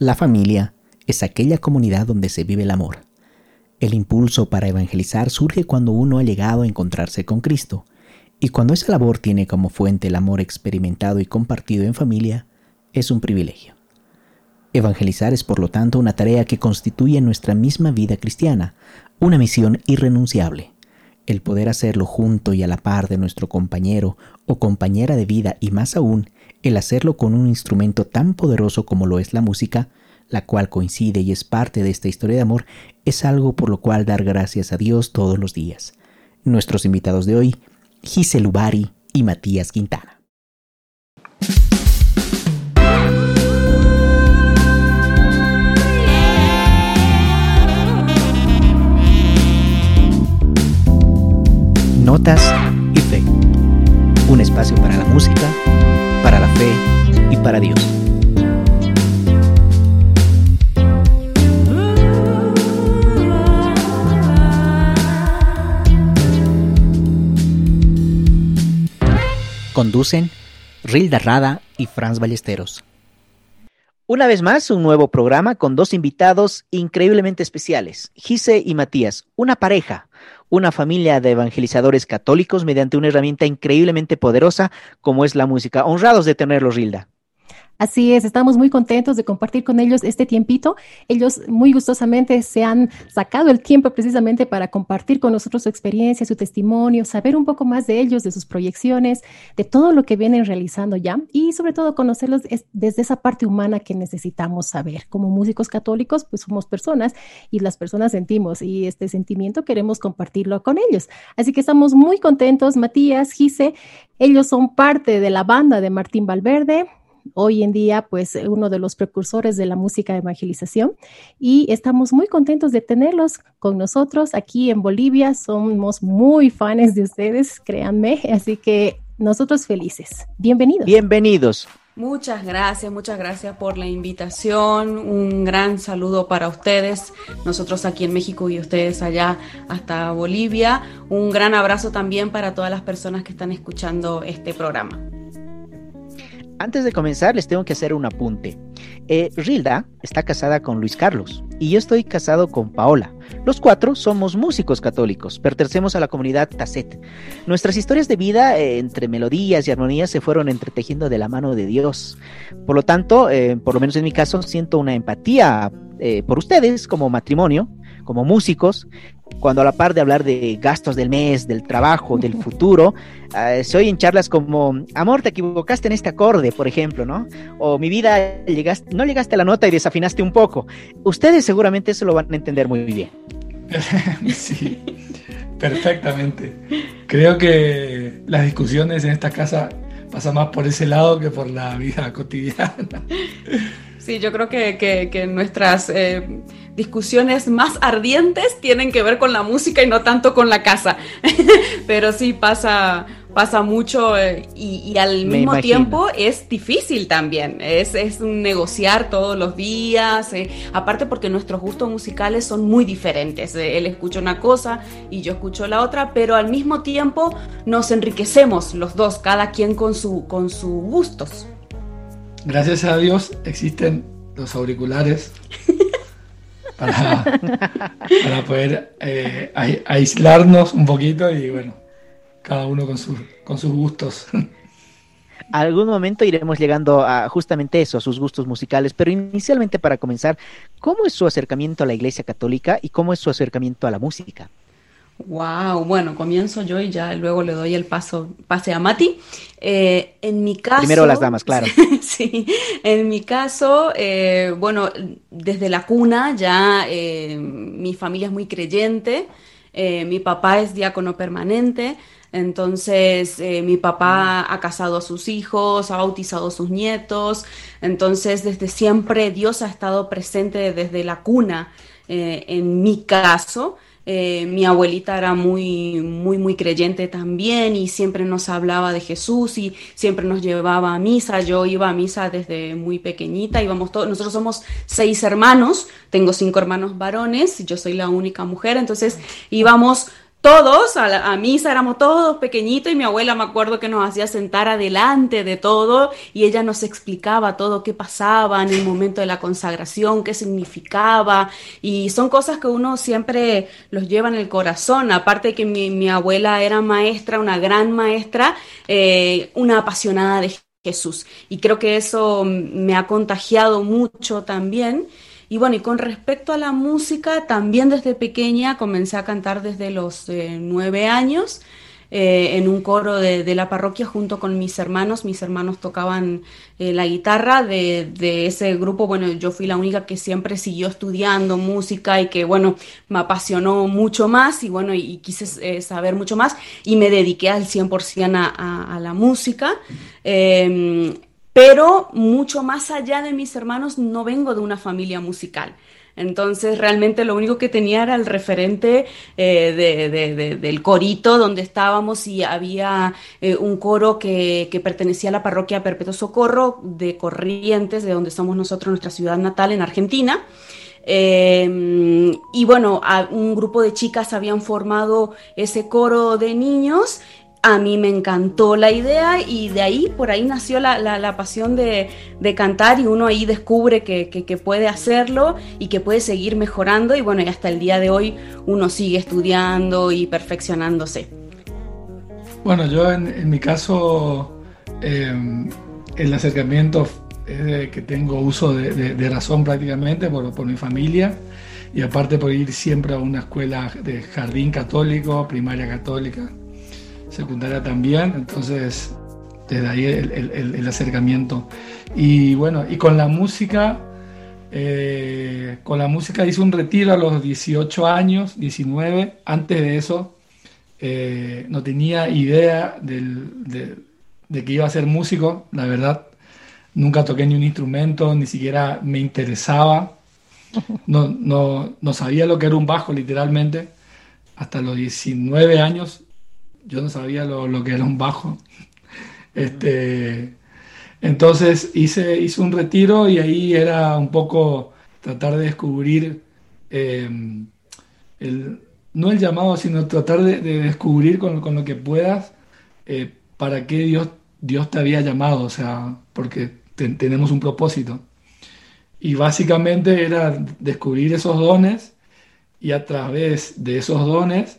La familia es aquella comunidad donde se vive el amor. El impulso para evangelizar surge cuando uno ha llegado a encontrarse con Cristo, y cuando esa labor tiene como fuente el amor experimentado y compartido en familia, es un privilegio. Evangelizar es por lo tanto una tarea que constituye nuestra misma vida cristiana, una misión irrenunciable. El poder hacerlo junto y a la par de nuestro compañero o compañera de vida y más aún, el hacerlo con un instrumento tan poderoso como lo es la música, la cual coincide y es parte de esta historia de amor, es algo por lo cual dar gracias a Dios todos los días. Nuestros invitados de hoy, Giselle Ubari y Matías Quintana. Notas y Fe. Un espacio para la música, para la fe y para Dios. Conducen Rilda Rada y Franz Ballesteros. Una vez más, un nuevo programa con dos invitados increíblemente especiales, Gise y Matías, una pareja, una familia de evangelizadores católicos mediante una herramienta increíblemente poderosa como es la música. Honrados de tenerlos, Rilda. Así es, estamos muy contentos de compartir con ellos este tiempito. Ellos muy gustosamente se han sacado el tiempo precisamente para compartir con nosotros su experiencia, su testimonio, saber un poco más de ellos, de sus proyecciones, de todo lo que vienen realizando ya y sobre todo conocerlos desde esa parte humana que necesitamos saber. Como músicos católicos, pues somos personas y las personas sentimos y este sentimiento queremos compartirlo con ellos. Así que estamos muy contentos, Matías, Gise, ellos son parte de la banda de Martín Valverde hoy en día pues uno de los precursores de la música de evangelización y estamos muy contentos de tenerlos con nosotros aquí en Bolivia. Somos muy fans de ustedes, créanme, así que nosotros felices. Bienvenidos. Bienvenidos. Muchas gracias, muchas gracias por la invitación. Un gran saludo para ustedes, nosotros aquí en México y ustedes allá hasta Bolivia. Un gran abrazo también para todas las personas que están escuchando este programa. Antes de comenzar, les tengo que hacer un apunte. Eh, Rilda está casada con Luis Carlos y yo estoy casado con Paola. Los cuatro somos músicos católicos, pertenecemos a la comunidad Tasset. Nuestras historias de vida, eh, entre melodías y armonías, se fueron entretejiendo de la mano de Dios. Por lo tanto, eh, por lo menos en mi caso, siento una empatía por ustedes como matrimonio, como músicos, cuando a la par de hablar de gastos del mes, del trabajo, del futuro, uh, se oyen charlas como, amor, te equivocaste en este acorde, por ejemplo, ¿no? O mi vida, llegaste, no llegaste a la nota y desafinaste un poco. Ustedes seguramente eso lo van a entender muy bien. sí, perfectamente. Creo que las discusiones en esta casa pasan más por ese lado que por la vida cotidiana. Sí, yo creo que, que, nuestras eh, discusiones más ardientes tienen que ver con la música y no tanto con la casa. Pero sí pasa, pasa mucho eh, y, al mismo tiempo es difícil también. Es, es negociar todos los días. Eh, aparte porque nuestros gustos musicales son muy diferentes. él escucha una cosa y yo escucho la otra, pero al mismo tiempo nos enriquecemos los dos, cada quien con, su, con sus gustos gracias a Dios existen los auriculares para, poder eh, aislarnos un poquito y bueno, cada uno con, con sus gustos. algún momento iremos llegando a justamente eso, a sus gustos musicales, pero inicialmente para comenzar, ¿cómo es su acercamiento a la Iglesia Católica y cómo es su acercamiento a la música? Wow, bueno, comienzo yo y ya luego le doy el paso, pase a Mati. Eh, en mi caso. Primero las damas, claro. sí, en mi caso, eh, bueno, desde la cuna ya eh, mi familia es muy creyente. mi papá es diácono permanente. Entonces, mi papá ha casado a sus hijos, ha bautizado a sus nietos. Entonces, desde siempre Dios ha estado presente desde la cuna en mi caso. Eh, mi abuelita era muy, muy, muy creyente también y siempre nos hablaba de Jesús y siempre nos llevaba a misa. Yo iba a misa desde muy pequeñita, íbamos todos, nosotros somos seis hermanos, tengo cinco hermanos varones, yo soy la única mujer, entonces íbamos todos a, misa, éramos todos pequeñitos y mi abuela me acuerdo que nos hacía sentar adelante de todo y ella nos explicaba todo qué pasaba en el momento de la consagración, qué significaba. Y son cosas que uno siempre los lleva en el corazón, aparte de que mi, abuela era maestra, una gran maestra, eh, una apasionada de Jesús. Y creo que eso me ha contagiado mucho también. Y bueno, y con respecto a la música, también desde pequeña comencé a cantar desde los eh, nueve años. Eh, en un coro de, la parroquia junto con mis hermanos. Mis hermanos tocaban eh, la guitarra de, ese grupo. Bueno, yo fui la única que siempre siguió estudiando música y que, bueno, me apasionó mucho más y, bueno, y, quise saber mucho más y me dediqué al 100% a, a, la música. Pero mucho más allá de mis hermanos, no vengo de una familia musical. Entonces realmente lo único que tenía era el referente eh, del corito donde estábamos y había eh, un coro que, pertenecía a la parroquia Perpetuo Socorro de Corrientes, de donde somos nosotros, nuestra ciudad natal en Argentina. Em, y bueno, un grupo de chicas habían formado ese coro de niños a mí me encantó la idea y de ahí, por ahí nació la, pasión de, cantar y uno ahí descubre que, puede hacerlo y que puede seguir mejorando y bueno, y hasta el día de hoy uno sigue estudiando y perfeccionándose. Bueno, yo en, mi caso, em, el acercamiento es que tengo uso de, razón prácticamente por, por mi familia y aparte por ir siempre a una escuela de jardín católico, primaria católica secundaria también, entonces desde ahí el, acercamiento. Y bueno, y con la música, eh, con la música hice un retiro a los 18 años, 19, antes de eso eh, no tenía idea de, que iba a ser músico, la verdad. Nunca toqué ni un instrumento, ni siquiera me interesaba. No, no, no sabía lo que era un bajo, literalmente. Hasta los 19 años yo no sabía lo, que era un bajo. Este, entonces hice, hice un retiro y ahí era un poco tratar de descubrir, em, el, no el llamado, sino tratar de, descubrir con, lo que puedas eh, para qué Dios, Dios te había llamado, o sea, porque tenemos un propósito. Y básicamente era descubrir esos dones y a través de esos dones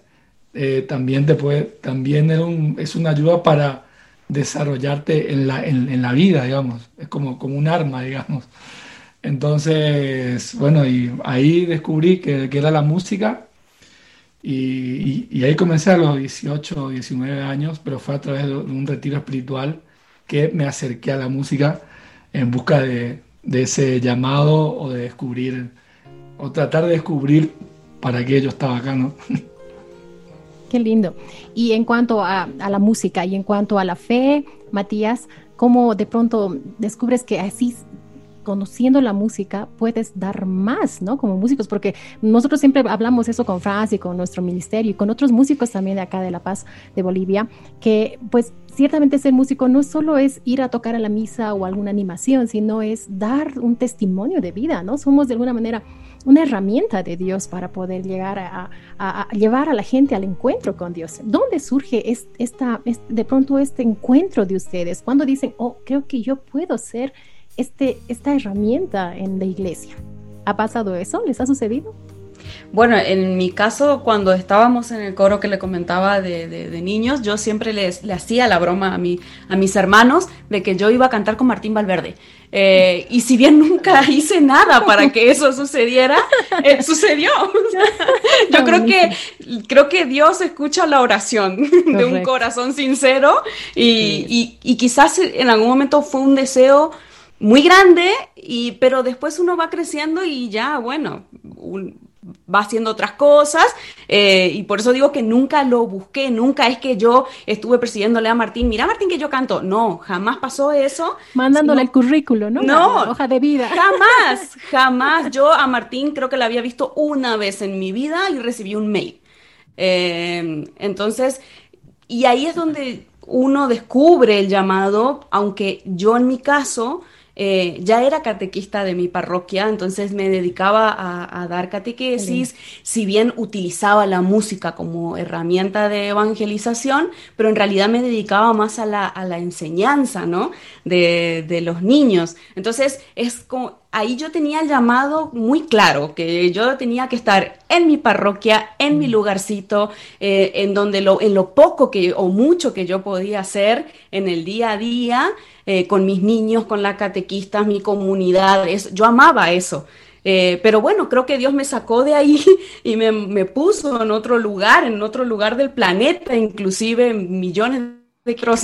eh, también te puede, también es, un, es, una ayuda para desarrollarte en la, en, la vida, digamos. Es como, como un arma, digamos. Entonces, bueno, y ahí descubrí que, que era la música y, y, ahí comencé a los 18 o 19 años, pero fue a través de un retiro espiritual que me acerqué a la música en busca de, de ese llamado o de descubrir, o tratar de descubrir para qué yo estaba acá, ¿no? Qué lindo. Y en cuanto a, la música y en cuanto a la fe, Matías, ¿cómo de pronto descubres que así conociendo la música puedes dar más, ¿no? Como músicos, porque nosotros siempre hablamos eso con Franz y con nuestro ministerio y con otros músicos también de acá de La Paz, de Bolivia, que pues ciertamente ser músico no solo es ir a tocar a la misa o alguna animación, sino es dar un testimonio de vida, ¿no? Somos de alguna manera una herramienta de Dios para poder llegar a, llevar a la gente al encuentro con Dios. ¿Dónde surge esta, de pronto este encuentro de ustedes? Cuando dicen, oh, creo que yo puedo ser este, esta herramienta en la iglesia. ¿Ha pasado eso? ¿Les ha sucedido? Bueno, en mi caso, cuando estábamos en el coro que le comentaba de, niños, yo siempre le hacía la broma a, mi, a mis hermanos de que yo iba a cantar con Martín Valverde. Eh, y si bien nunca hice nada para que eso sucediera, eh, sucedió. yo creo que, creo que Dios escucha la oración de un corazón sincero y, y, quizás en algún momento fue un deseo muy grande, y, pero después uno va creciendo y ya, bueno, va haciendo otras cosas eh, y por eso digo que nunca lo busqué, nunca es que yo estuve persiguiéndole a Martín, mira Martín que yo canto, no, jamás pasó eso. Mandándole el currículo, ¿no? No, hoja de vida. Jamás, jamás. Yo a Martín creo que la había visto una vez en mi vida y recibí un mail. Eh, entonces, y ahí es donde uno descubre el llamado, aunque yo en mi caso eh, ya era catequista de mi parroquia, entonces me dedicaba a, dar catequesis, si bien utilizaba la música como herramienta de evangelización, pero en realidad me dedicaba más a la, a la enseñanza, ¿no? De, de los niños. Entonces, es como, ahí yo tenía el llamado muy claro, que yo tenía que estar en mi parroquia, en mi mm. lugarcito, eh, en donde lo, en lo poco que o mucho que yo podía hacer en el día a día, eh, con mis niños, con las catequistas, mi comunidad, yo amaba eso. Eh, pero bueno, creo que Dios me sacó de ahí y me, puso en otro lugar, en otro lugar del planeta, inclusive millones de kilómetros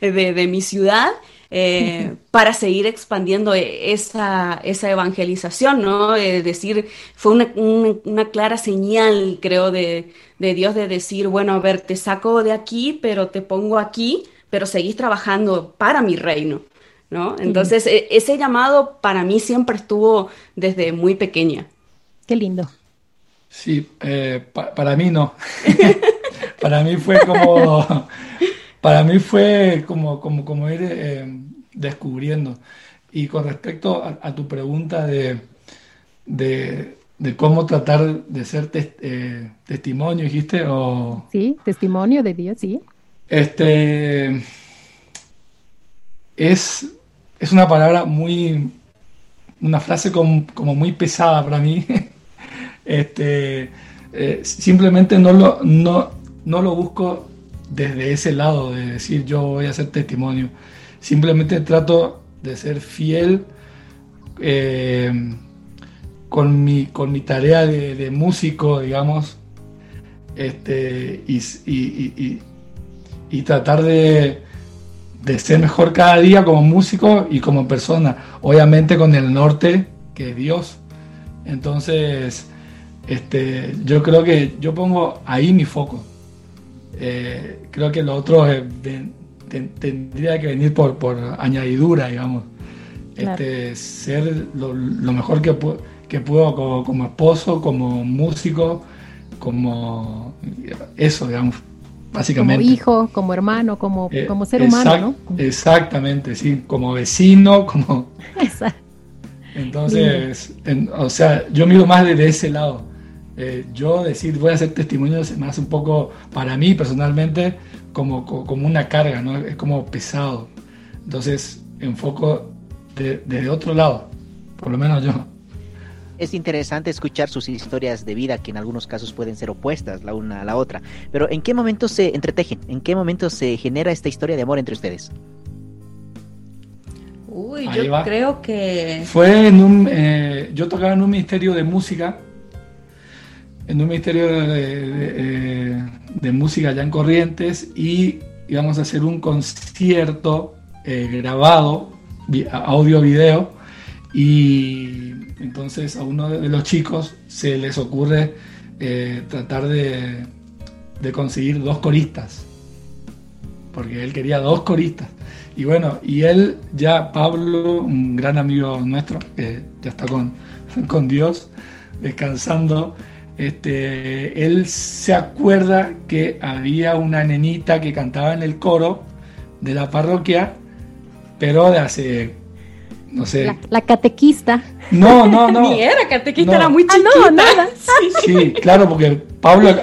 de, mi ciudad, eh, para seguir expandiendo esa, esa evangelización, ¿no? Es decir, fue una, clara señal, creo, de, de Dios de decir, bueno, a ver, te saco de aquí, pero te pongo aquí pero seguís trabajando para mi reino, ¿no? Entonces, e, ese llamado para mí siempre estuvo desde muy pequeña. Qué lindo. Sí, eh, para mí no. para mí fue como, para mí fue como, como, como ir eh, descubriendo. Y con respecto a, tu pregunta de, de, cómo tratar de ser eh, testimonio, dijiste, o... Sí, testimonio de Dios, sí. Este es, es una palabra muy, una frase como, muy pesada para mí. este, eh, simplemente no lo, no, no lo busco desde ese lado de decir yo voy a hacer testimonio. Simplemente trato de ser fiel eh, con, mi, con mi tarea de, músico, digamos, este, y, y tratar de, ser mejor cada día como músico y como persona. Obviamente con el norte, que es Dios. Entonces, este, yo creo que yo pongo ahí mi foco. Eh, creo que lo otro tendría que venir por, por añadidura, digamos. Este, ser lo, mejor que, que puedo como, como, esposo, como músico, como eso, digamos. Básicamente. Como hijo, como hermano, como, eh, como ser humano, ¿no? Exactamente, sí, como vecino, como... Exacto. Entonces, o sea, yo miro más desde ese lado. Eh, yo decir voy a hacer testimonios más un poco, para mí personalmente, como, como una carga, ¿no? Es como pesado. Entonces, enfoco desde otro lado, por lo menos yo es interesante escuchar sus historias de vida que en algunos casos pueden ser opuestas la una a la otra. Pero ¿en qué momento se entretejen? ¿En qué momento se genera esta historia de amor entre ustedes? Uy, yo creo que... Fue en un... Eh, yo tocaba en un ministerio de música, en un ministerio de, de, música allá en Corrientes y íbamos a hacer un concierto eh, grabado, audio-video, y entonces a uno de los chicos se les ocurre eh, tratar de, conseguir dos coristas, porque él quería dos coristas. Y bueno, y él ya, Pablo, un gran amigo nuestro, que ya está con, con Dios, descansando, este, él se acuerda que había una nenita que cantaba en el coro de la parroquia, pero de hace no sé. La, catequista. No, no, no. Ni era catequista, era muy chiquita. Ah, no, nada. Sí, claro, porque Pablo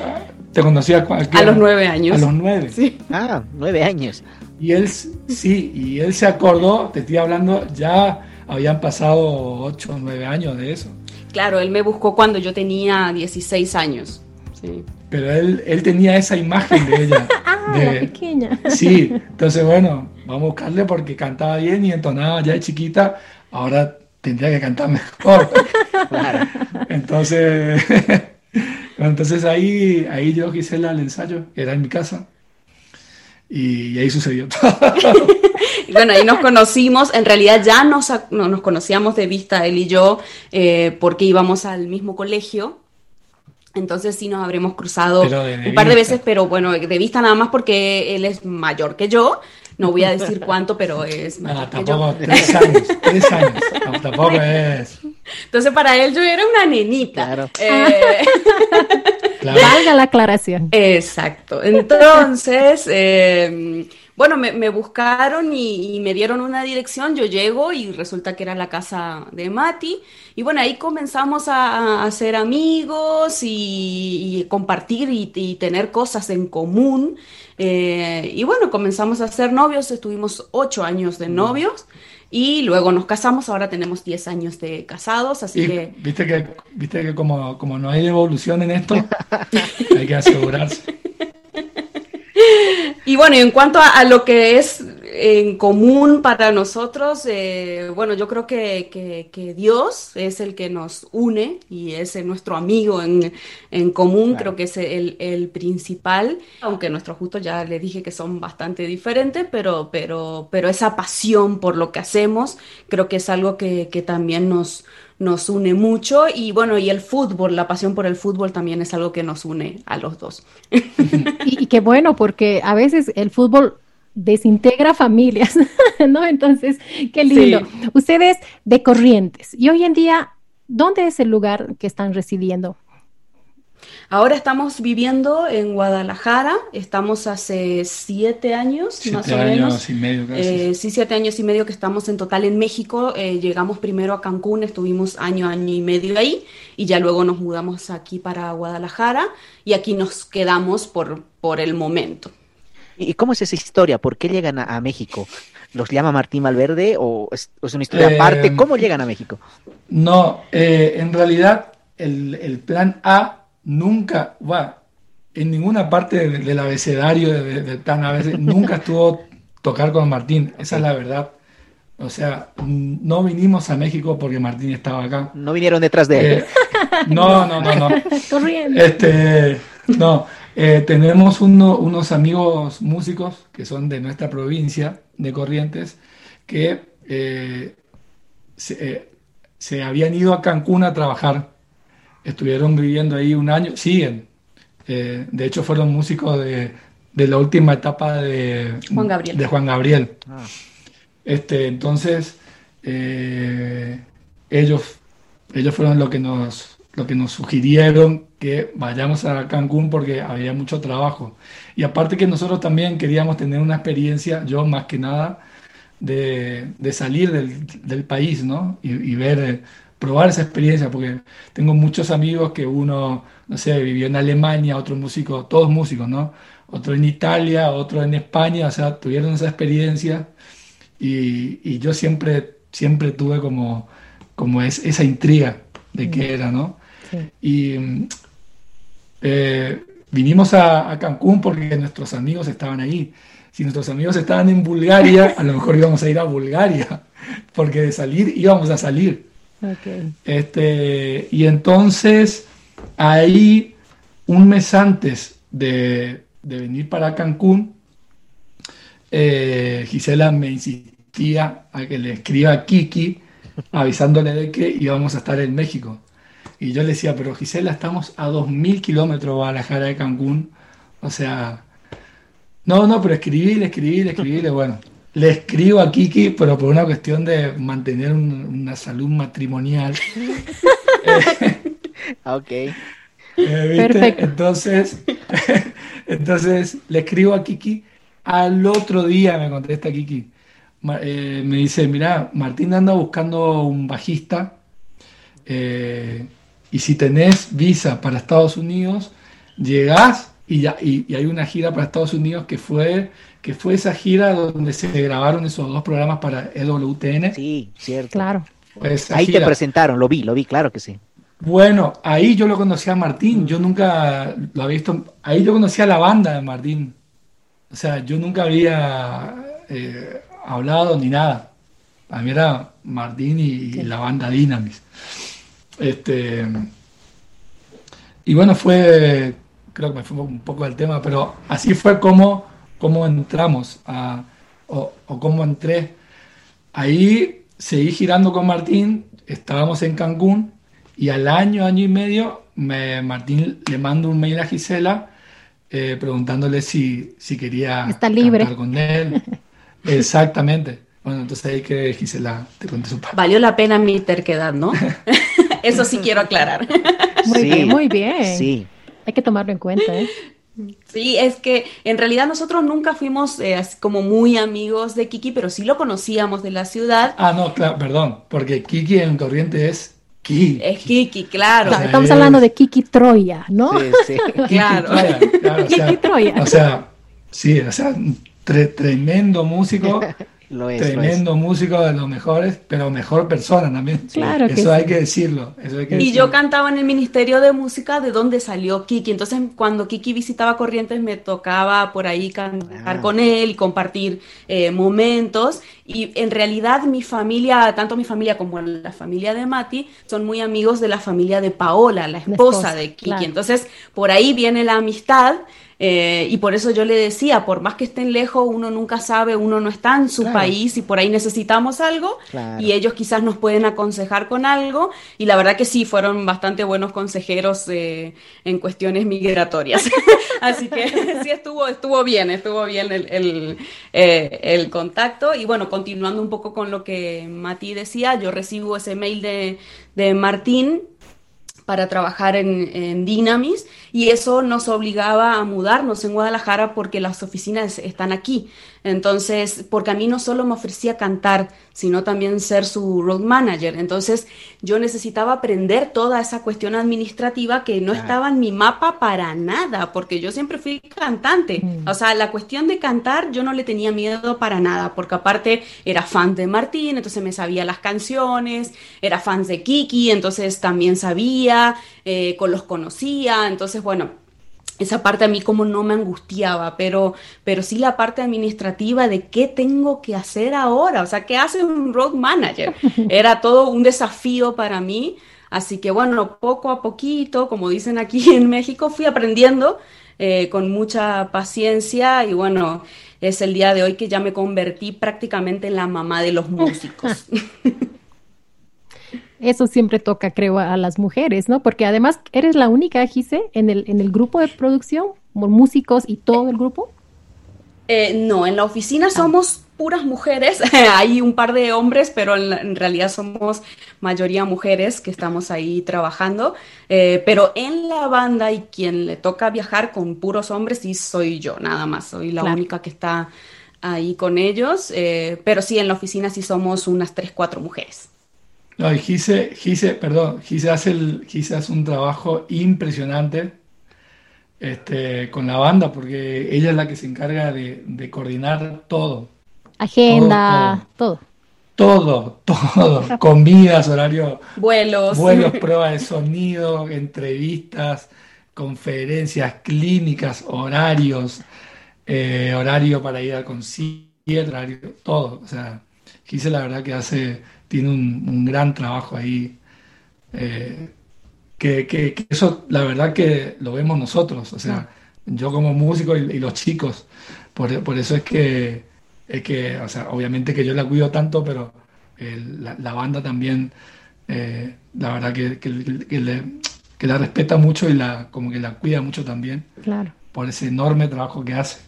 te conocía a, los nueve años. A los nueve. Sí. Ah, nueve años. Y él, sí, y él se acordó, te estoy hablando, ya habían pasado ocho o nueve años de eso. Claro, él me buscó cuando yo tenía 16 años. Sí. Pero él, él tenía esa imagen de ella. ah, de, pequeña. Sí, entonces bueno, vamos a buscarle porque cantaba bien y entonaba ya de chiquita, ahora tendría que cantar mejor. Entonces, entonces ahí, ahí yo quise el ensayo, que era en mi casa, y ahí sucedió todo. Y bueno, ahí nos conocimos, en realidad ya nos, nos conocíamos de vista él y yo, eh, porque íbamos al mismo colegio. Entonces sí nos habremos cruzado un par de veces, pero bueno, de vista nada más porque él es mayor que yo. No voy a decir cuánto, pero es mayor ah, tampoco, tres años, tres años. tampoco es. Entonces para él yo era una nenita. Eh, Valga la aclaración. Exacto. Entonces, eh, bueno, me, buscaron y, me dieron una dirección, yo llego y resulta que era la casa de Mati. Y bueno, ahí comenzamos a, hacer amigos y, compartir y, tener cosas en común. Eh, y bueno, comenzamos a ser novios, estuvimos ocho años de novios. Y luego nos casamos, ahora tenemos diez años de casados, así que... Viste que, viste que como, como no hay evolución en esto, hay que asegurarse. Y bueno, en cuanto a, lo que es en común para nosotros, eh, bueno, yo creo que, Dios es el que nos une y es nuestro amigo en, común, creo que es el, principal, aunque nuestros gustos ya le dije que son bastante diferentes, pero, pero, pero esa pasión por lo que hacemos, creo que es algo que, que también nos, nos une mucho y bueno, y el fútbol, la pasión por el fútbol también es algo que nos une a los dos. Y, qué bueno, porque a veces el fútbol desintegra familias, ¿no? Entonces, qué lindo. Ustedes de Corrientes, y hoy en día, ¿dónde es el lugar que están residiendo? Ahora estamos viviendo en Guadalajara, estamos hace siete años, más o menos. años y medio casi. Eh, sí, siete años y medio que estamos en total en México. Eh, llegamos primero a Cancún, estuvimos año, año y medio ahí, y ya luego nos mudamos aquí para Guadalajara, y aquí nos quedamos por, por el momento. ¿Y cómo es esa historia? ¿Por qué llegan a, México? ¿Los llama Martín Valverde o es, una historia aparte? Eh, ¿Cómo llegan a México? No, en realidad el, el plan A nunca, va, en ninguna parte del, abecedario del plan a veces, nunca estuvo tocar con Martín, esa es la verdad. O sea, no vinimos a México porque Martín estaba acá. No vinieron detrás de él. Eh, no, no, no, no. Corriendo. Este, no, eh, tenemos unos amigos músicos que son de nuestra provincia de Corrientes que eh, se, se habían ido a Cancún a trabajar estuvieron viviendo ahí un año, siguen. Eh, de hecho, fueron músicos de, la última etapa de Juan Gabriel. De Juan Gabriel. Ah. Este, entonces, eh, ellos, ellos fueron lo que, nos, lo que nos sugirieron que vayamos a Cancún porque había mucho trabajo. Y aparte que nosotros también queríamos tener una experiencia, yo más que nada, de, salir del, país, ¿no? Y, y ver eh, probar esa experiencia, porque tengo muchos amigos que uno, no sé, vivió en Alemania, otro músico, todos músicos, ¿no? Otro en Italia, otro en España, o sea, tuvieron esa experiencia y, yo siempre, siempre tuve como, como es, esa intriga de qué era, ¿no? Y eh, vinimos a, a Cancún porque nuestros amigos estaban ahí. Si nuestros amigos estaban en Bulgaria, a lo mejor íbamos a ir a Bulgaria, porque de salir íbamos a salir. Este, y entonces, ahí, un mes antes de, venir para Cancún, eh, Gisela me insistía a que le escriba a Kiki avisándole de que íbamos a estar en México. Y yo le decía, pero Gisela, estamos a 2.000 kilómetros de Guadalajara de Cancún. O sea, no, no, pero escribí, escribí, escribí, bueno le escribo a Kiki, pero por una cuestión de mantener una salud matrimonial. ok. Eh, Perfecto. Entonces, entonces le escribo a Kiki. Al otro día me contesta Kiki. Eh, me dice, mira, Martín anda buscando un bajista. Eh, y si tenés visa para Estados Unidos, llegás y, ya, y, hay una gira para Estados Unidos que fue que fue esa gira donde se grabaron esos dos programas para EWTN. Sí, cierto. Claro. ahí te presentaron, lo vi, lo vi, claro que sí. Bueno, ahí yo lo conocí a Martín, yo nunca lo había visto, ahí yo conocí a la banda de Martín. O sea, yo nunca había eh, hablado ni nada. A mí era Martín y, la banda Dynamis. Este, y bueno, fue, creo que me fue un poco del tema, pero así fue como cómo entramos a, o, cómo entré. Ahí seguí girando con Martín, estábamos en Cancún y al año, año y medio, me, Martín le mando un mail a Gisela eh, preguntándole si, si quería Está libre. con él. Exactamente. Bueno, entonces ahí que Gisela te conté su parte. Valió la pena mi terquedad, ¿no? Eso sí quiero aclarar. Muy bien, muy bien. Sí. Hay que tomarlo en cuenta, ¿eh? Sí, es que en realidad nosotros nunca fuimos eh, como muy amigos de Kiki, pero sí lo conocíamos de la ciudad. Ah, no, claro, perdón, porque Kiki en Corriente es Kiki. Es Kiki, claro. estamos hablando de Kiki Troya, ¿no? Sí, sí. claro. Kiki Troya. O sea, sí, o sea, tremendo músico Tremendo músico de los mejores, pero mejor persona también. Claro eso, hay que decirlo, y yo cantaba en el Ministerio de Música de donde salió Kiki. Entonces, cuando Kiki visitaba Corrientes, me tocaba por ahí cantar ah. con él y compartir eh, momentos. Y en realidad, mi familia, tanto mi familia como la familia de Mati, son muy amigos de la familia de Paola, la esposa, de Kiki. Entonces, por ahí viene la amistad. Eh, y por eso yo le decía, por más que estén lejos, uno nunca sabe, uno no está en su país y por ahí necesitamos algo y ellos quizás nos pueden aconsejar con algo. Y la verdad que sí, fueron bastante buenos consejeros eh, en cuestiones migratorias. Así que sí, estuvo, estuvo bien, estuvo bien el, el, eh, el, contacto. Y bueno, continuando un poco con lo que Mati decía, yo recibo ese mail de, de Martín para trabajar en, en, Dynamis y eso nos obligaba a mudarnos en Guadalajara porque las oficinas están aquí. Entonces, porque a mí no solo me ofrecía cantar, sino también ser su road manager. Entonces, yo necesitaba aprender toda esa cuestión administrativa que no estaba en mi mapa para nada, porque yo siempre fui cantante. Mm. O sea, la cuestión de cantar yo no le tenía miedo para nada, porque aparte era fan de Martín, entonces me sabía las canciones, era fan de Kiki, entonces también sabía, eh, con los conocía, entonces, bueno esa parte a mí como no me angustiaba, pero, pero sí la parte administrativa de qué tengo que hacer ahora, o sea, qué hace un road manager. Era todo un desafío para mí, así que bueno, poco a poquito, como dicen aquí en México, fui aprendiendo eh, con mucha paciencia y bueno, es el día de hoy que ya me convertí prácticamente en la mamá de los músicos. Eso siempre toca, creo, a las mujeres, ¿no? Porque además eres la única, Gise, en el, en el grupo de producción, músicos y todo el grupo. Eh, no, en la oficina ah. somos puras mujeres, hay un par de hombres, pero en, realidad somos mayoría mujeres que estamos ahí trabajando, eh, pero en la banda y quien le toca viajar con puros hombres sí soy yo, nada más, soy la única que está ahí con ellos, eh, pero sí en la oficina sí somos unas tres, cuatro mujeres. No, y Gise, Gise, perdón, Gise hace, el, Gise hace un trabajo impresionante este, con la banda, porque ella es la que se encarga de, coordinar todo. Agenda, todo. Todo, todo. Comidas, horario. Vuelos. Vuelos, pruebas de sonido, entrevistas, conferencias, clínicas, horarios, eh, horario para ir al concierto, horario, todo. O sea, Gise la verdad que hace tiene un, gran trabajo ahí. Eh, que, eso, la verdad que lo vemos nosotros, o sea, yo como músico y, los chicos, por, eso es que, es que, o sea, obviamente que yo la cuido tanto, pero la, banda también, eh, la verdad que, que, la respeta mucho y la, como que la cuida mucho también, claro. por ese enorme trabajo que hace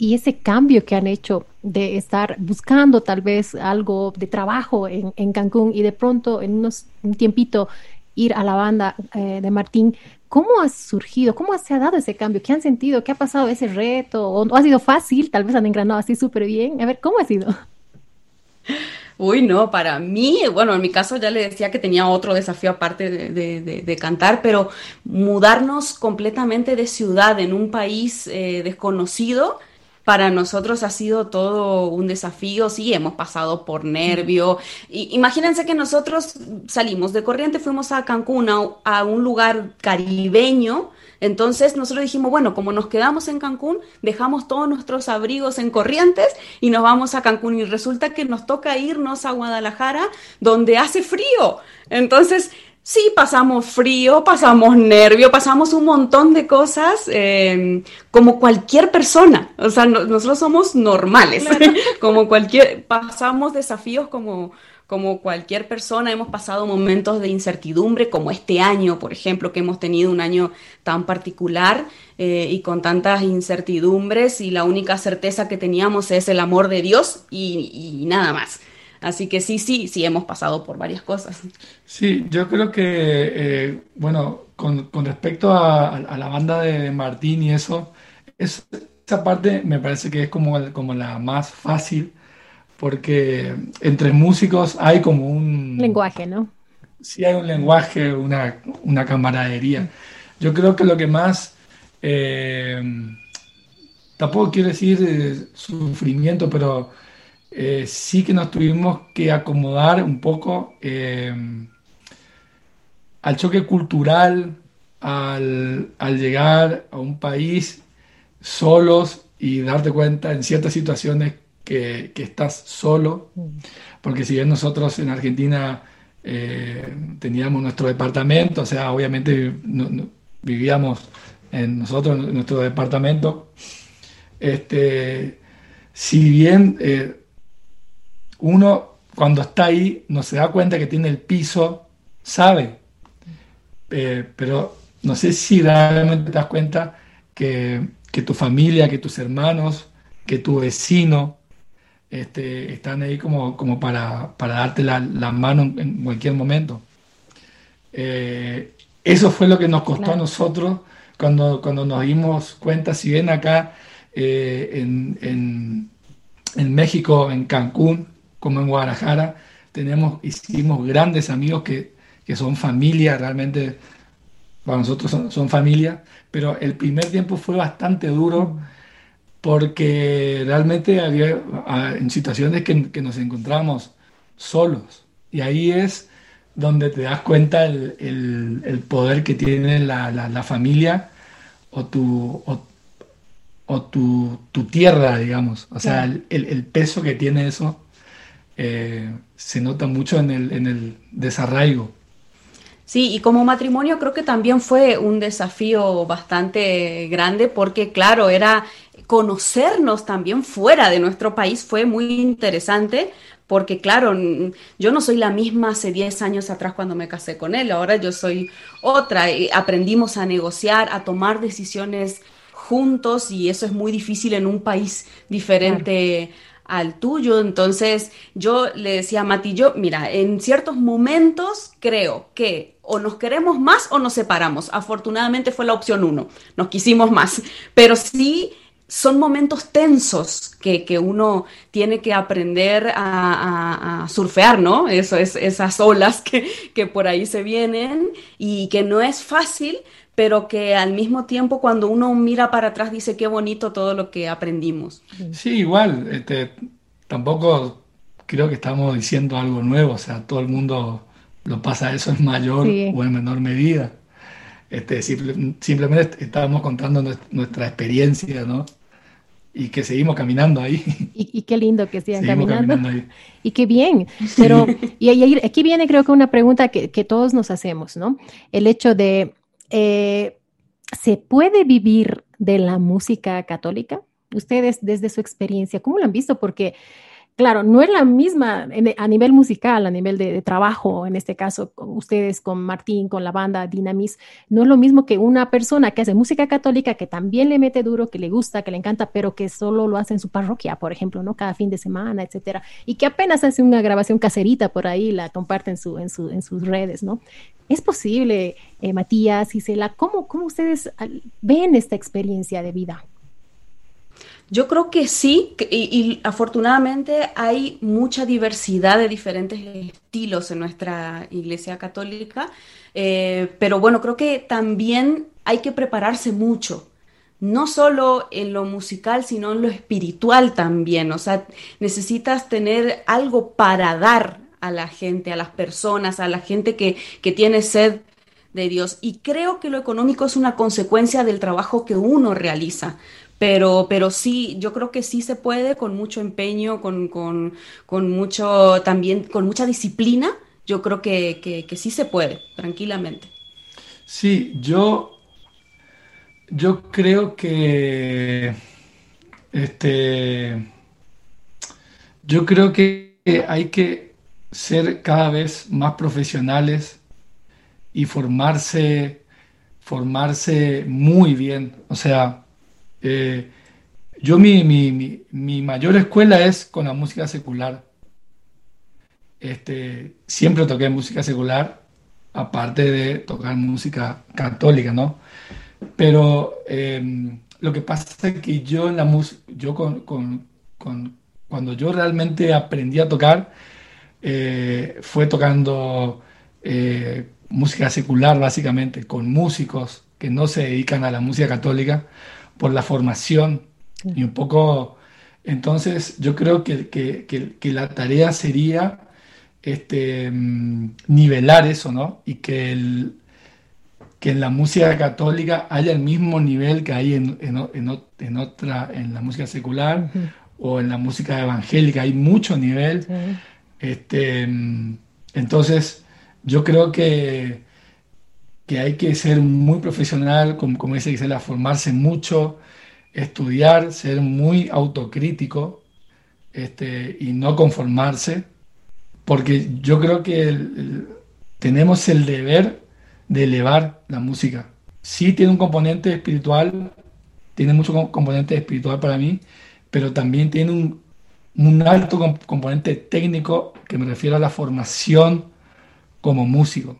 y ese cambio que han hecho de estar buscando tal vez algo de trabajo en, en Cancún y de pronto en unos, un tiempito ir a la banda eh, de Martín, ¿cómo ha surgido? ¿Cómo se ha dado ese cambio? ¿Qué han sentido? ¿Qué ha pasado ese reto? ¿O, ha sido fácil? Tal vez han engranado así súper bien. A ver, ¿cómo ha sido? Uy, no, para mí, bueno, en mi caso ya le decía que tenía otro desafío aparte de, de, cantar, pero mudarnos completamente de ciudad en un país eh, desconocido, para nosotros ha sido todo un desafío, sí, hemos pasado por nervio. imagínense que nosotros salimos de Corriente, fuimos a Cancún, a, un lugar caribeño, entonces nosotros dijimos, bueno, como nos quedamos en Cancún, dejamos todos nuestros abrigos en Corrientes y nos vamos a Cancún y resulta que nos toca irnos a Guadalajara donde hace frío. Entonces Sí, pasamos frío, pasamos nervio, pasamos un montón de cosas em, como cualquier persona. O sea, nosotros somos normales, como cualquier, pasamos desafíos como, como cualquier persona. Hemos pasado momentos de incertidumbre, como este año, por ejemplo, que hemos tenido un año tan particular eh, y con tantas incertidumbres y la única certeza que teníamos es el amor de Dios y nada más. Así que sí, sí, sí hemos pasado por varias cosas. Sí, yo creo que, eh, bueno, con, con respecto a, a la banda de Martín y eso, es, esa parte me parece que es como, como la más fácil, porque entre músicos hay como un... Lenguaje, ¿no? Sí, hay un lenguaje, una, una camaradería. Yo creo que lo que más... eh, tampoco quiero decir eh, sufrimiento, pero eh, sí que nos tuvimos que acomodar un poco eh, al choque cultural, al, al llegar a un país solos y darte cuenta en ciertas situaciones que, que estás solo, porque si bien nosotros en Argentina eh, teníamos nuestro departamento, o sea, obviamente vivíamos en nosotros, en nuestro departamento, este, si bien uno cuando está ahí no se da cuenta que tiene el piso, sabe, eh, pero no sé si realmente te das cuenta que, que tu familia, que tus hermanos, que tu vecino este, están ahí como, como para, para darte la, la mano en, cualquier momento. Eh, eso fue lo que nos costó a nosotros cuando, cuando nos dimos cuenta, si bien acá eh, en, en- en México, en Cancún, como en Guadalajara, tenemos, hicimos grandes amigos que, que son familia, realmente para nosotros son, son familia, pero el primer tiempo fue bastante duro porque realmente había en situaciones que, que nos encontramos solos. Y ahí es donde te das cuenta el, el- el poder que tiene la, la- la familia o tu, o, o tu, tu tierra, digamos. O sea, el- el peso que tiene eso eh, se nota mucho en el, en el desarraigo. Sí, y como matrimonio creo que también fue un desafío bastante grande porque, claro, era conocernos también fuera de nuestro país fue muy interesante porque, claro, yo no soy la misma hace 10 años atrás cuando me casé con él, ahora yo soy otra. y aprendimos a negociar, a tomar decisiones juntos y eso es muy difícil en un país diferente al tuyo. Entonces yo le decía a Mati, yo, mira, en ciertos momentos creo que o nos queremos más o nos separamos. Afortunadamente fue la opción uno, nos quisimos más, pero sí son momentos tensos que, que uno tiene que aprender a, a- surfear, ¿no? Eso es esas olas que, que por ahí se vienen y que no es fácil, pero que al mismo tiempo cuando uno mira para atrás dice qué bonito todo lo que aprendimos. Sí, igual, este, tampoco creo que estamos diciendo algo nuevo, o sea, todo el mundo lo pasa eso en mayor Sí. o en menor medida. Este, simple- simplemente estábamos contando nues- nuestra experiencia, ¿no? Y que seguimos caminando ahí, Y, y qué lindo que sigan seguimos caminando. caminando ahí. Y qué bien, pero y ahí- aquí viene creo que una pregunta que, que todos nos hacemos, ¿no? El hecho de, eh, ¿se puede vivir de la música católica? Ustedes desde su experiencia, ¿cómo lo han visto? Porque, claro, no es la misma a nivel musical, a nivel de, trabajo, en este caso, con ustedes con Martín, con la banda Dinamis, no es lo mismo que una persona que hace música católica, que también le mete duro, que le gusta, que le encanta, pero que solo lo hace en su parroquia, por ejemplo, ¿no? Cada fin de semana, etcétera, y que apenas hace una grabación caserita por ahí, la comparte en, su, en, su, sus redes, ¿no? ¿Es posible, eh, Matías, Isela, cómo, cómo ustedes ven esta experiencia de vida? Yo creo que sí, y afortunadamente hay mucha diversidad de diferentes estilos en nuestra iglesia católica, eh, pero bueno, creo que también hay que prepararse mucho, no solo en lo musical, sino en lo espiritual también, o sea, necesitas tener algo para dar a la gente, a las personas, a la gente que, que tiene sed de Dios. Y creo que lo económico es una consecuencia del trabajo que uno realiza. Pero, pero sí, yo creo que sí se puede con mucho empeño, con, con, con mucho, también con mucha disciplina. Yo creo que, que, sí se puede, tranquilamente. Sí, yo, yo creo que este, yo creo que hay que ser cada vez más profesionales y formarse, formarse muy bien. O sea, eh, yo mi, mi, mi, mi mayor escuela es con la música secular. este, siempre toqué música secular, aparte de tocar música católica, ¿no? Pero em, lo que pasa es que yo en la música, yo con, cuando yo realmente aprendí a tocar, eh, fue tocando eh, música secular básicamente, con músicos que no se dedican a la música católica por la formación. Y un poco, entonces yo creo que, que, la tarea sería este, mm, nivelar eso, ¿no? Y que, el, que en la música católica haya el mismo nivel que hay en, en, otra, en la música secular o en la música evangélica, hay mucho nivel. Este, mm, entonces, yo creo que, que hay que ser muy profesional, como, como dice Gisela, formarse mucho, estudiar, ser muy autocrítico este, y no conformarse, porque yo creo que tenemos el deber de elevar la música. Sí tiene un componente espiritual, tiene mucho componente espiritual para mí, pero también tiene un, un alto componente técnico que me refiero a la formación como músico.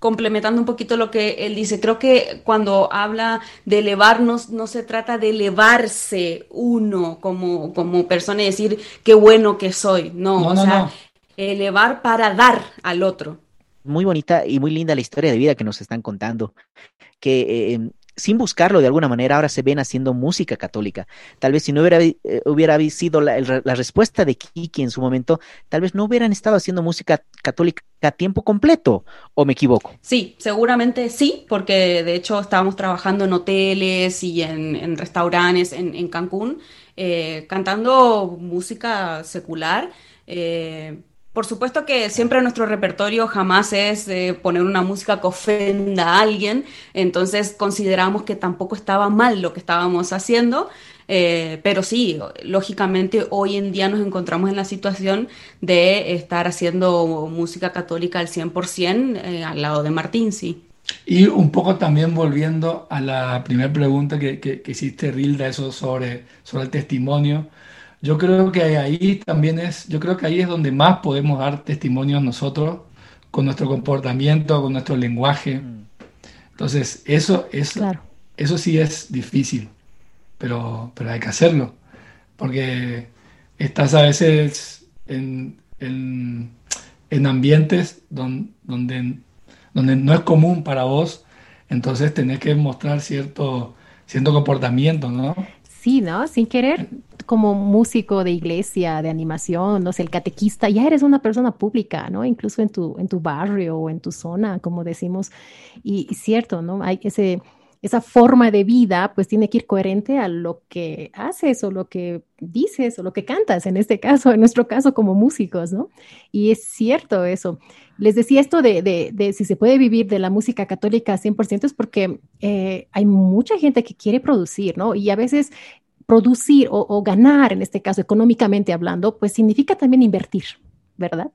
Complementando un poquito lo que él dice, creo que cuando habla de elevarnos, no se trata de elevarse uno como, como persona y decir qué bueno que soy, no, o sea, elevar para dar al otro. Muy bonita y muy linda la historia de vida que nos están contando, que eh, sin buscarlo de alguna manera, ahora se ven haciendo música católica. Tal vez si no hubiera, eh, hubiera sido la, respuesta de Kiki en su momento, tal vez no hubieran estado haciendo música católica a tiempo completo, ¿o me equivoco? Sí, seguramente sí, porque de hecho estábamos trabajando en hoteles y en, restaurantes en, Cancún, eh, cantando música secular. Eh, por supuesto que siempre nuestro repertorio jamás es poner una música que ofenda a alguien, entonces consideramos que tampoco estaba mal lo que estábamos haciendo, eh, pero sí, lógicamente hoy en día nos encontramos en la situación de estar haciendo música católica al 100% eh, al lado de Martín, sí. Y un poco también volviendo a la primera pregunta que, que, que hiciste, Rilda, eso sobre, sobre el testimonio. Yo creo que ahí también es, yo creo que ahí es donde más podemos dar testimonios nosotros con nuestro comportamiento, con nuestro lenguaje. Mm. Entonces, eso, es, eso sí es difícil, pero, pero hay que hacerlo, porque estás a veces en, en, ambientes donde, donde, donde no es común para vos, entonces tenés que mostrar cierto, cierto comportamiento, ¿no? Sí, ¿no? Sin querer como músico de iglesia, de animación, no sé, el catequista, ya eres una persona pública, ¿no? Incluso en tu, en tu barrio o en tu zona, como decimos. Y, cierto, ¿no? Hay ese, esa forma de vida, pues tiene que ir coherente a lo que haces o lo que dices o lo que cantas, en este caso, en nuestro caso como músicos, ¿no? Y es cierto eso. Les decía esto de, de, si se puede vivir de la música católica 100% es porque eh, hay mucha gente que quiere producir, ¿no? Y a veces producir o, ganar, en este caso económicamente hablando, pues significa también invertir, ¿verdad?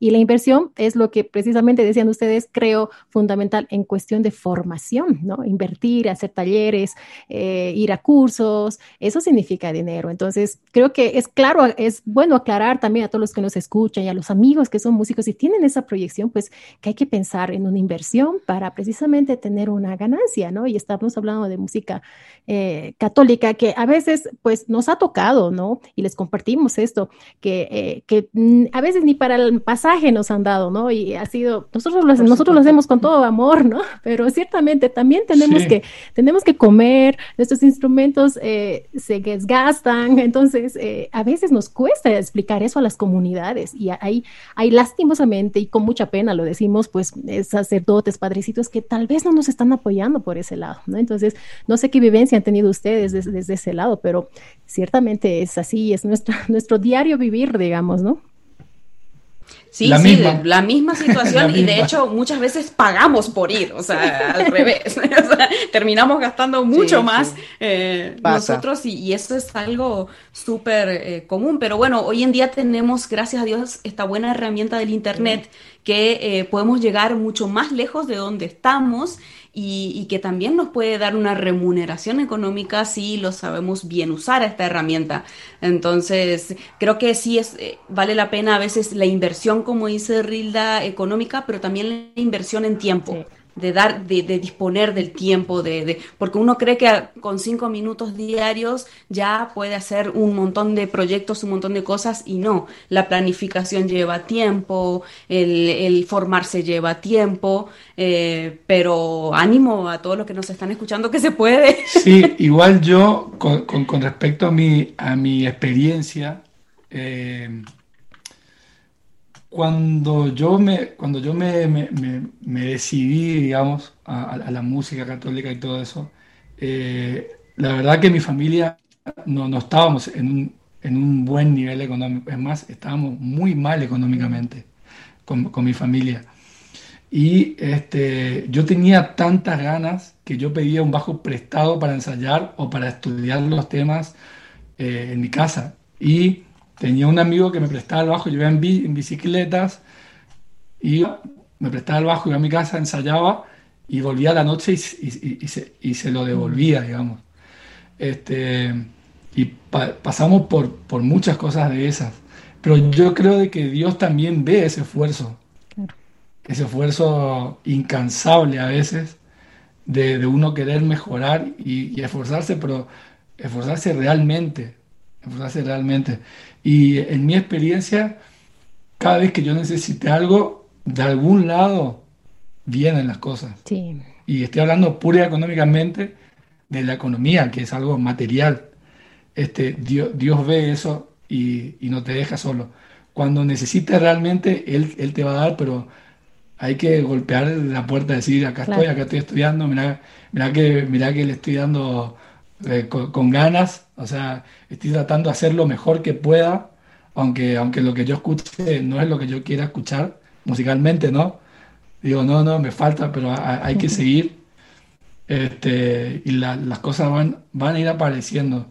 Y la inversión es lo que precisamente decían ustedes, creo fundamental en cuestión de formación, ¿no? Invertir, hacer talleres, eh, ir a cursos, eso significa dinero. Entonces, creo que es claro, es bueno aclarar también a todos los que nos escuchan y a los amigos que son músicos y tienen esa proyección, pues que hay que pensar en una inversión para precisamente tener una ganancia, ¿no? Y estamos hablando de música eh, católica que a veces, pues, nos ha tocado, ¿no? Y les compartimos esto, que, eh, que mm, a veces ni para el pasar nos han dado, ¿no? Y ha sido, nosotros lo, nosotros lo hacemos con todo amor, ¿no? Pero ciertamente también tenemos, que, tenemos que comer, nuestros instrumentos eh, se desgastan, entonces eh, a veces nos cuesta explicar eso a las comunidades y hay, hay lastimosamente y con mucha pena lo decimos, pues sacerdotes, padrecitos que tal vez no nos están apoyando por ese lado, ¿no? Entonces, no sé qué vivencia han tenido ustedes desde, desde ese lado, pero ciertamente es así, es nuestra, nuestro diario vivir, digamos, ¿no? Sí, la sí, misma. la misma situación y de hecho muchas veces pagamos por ir, o sea, al revés, terminamos gastando mucho más eh, nosotros y, eso es algo súper eh, común, pero bueno, hoy en día tenemos, gracias a Dios, esta buena herramienta del Internet que eh, podemos llegar mucho más lejos de donde estamos y, que también nos puede dar una remuneración económica si lo sabemos bien usar a esta herramienta. Entonces, creo que sí es, eh, vale la pena a veces la inversión, como dice Rilda, económica, pero también la inversión en tiempo de dar, de, disponer del tiempo, de, porque uno cree que con cinco minutos diarios ya puede hacer un montón de proyectos, un montón de cosas y no. La planificación lleva tiempo, el, formarse lleva tiempo, eh, pero ánimo a todos los que nos están escuchando que se puede. Sí, igual yo con, con, respecto a mi, a mi experiencia, eh, cuando yo me, cuando yo me, decidí, digamos, a, la música católica y todo eso, eh, la verdad que mi familia no, no estábamos en un, en un, buen nivel económico, es más, estábamos muy mal económicamente con, mi familia. Y este, yo tenía tantas ganas que yo pedía un bajo prestado para ensayar o para estudiar los temas eh, en mi casa. Y Tenía un amigo que me prestaba el bajo, yo iba en, bicicletas y me prestaba el bajo, iba a mi casa, ensayaba y volvía a la noche y, se, lo devolvía, digamos. Este, y pasamos por, por muchas cosas de esas. Pero yo creo de que Dios también ve ese esfuerzo, ese esfuerzo incansable a veces de, uno querer mejorar y, y, esforzarse, pero esforzarse realmente, esforzarse realmente. Y en mi experiencia, cada vez que yo necesite algo, de algún lado vienen las cosas. Sí. Y estoy hablando pura económicamente de la economía, que es algo material. Este, Dios, Dios ve eso y, no te deja solo. Cuando necesites realmente, él, él, te va a dar, pero hay que golpear la puerta y decir, acá estoy, acá estoy estudiando, mira, mira, que, mira que le estoy dando eh, con, ganas, o sea, estoy tratando de hacer lo mejor que pueda, aunque, aunque lo que yo escuche no es lo que yo quiera escuchar musicalmente, ¿no? Digo, no, no, me falta, pero hay, que seguir. Este, y las cosas van, van a ir apareciendo.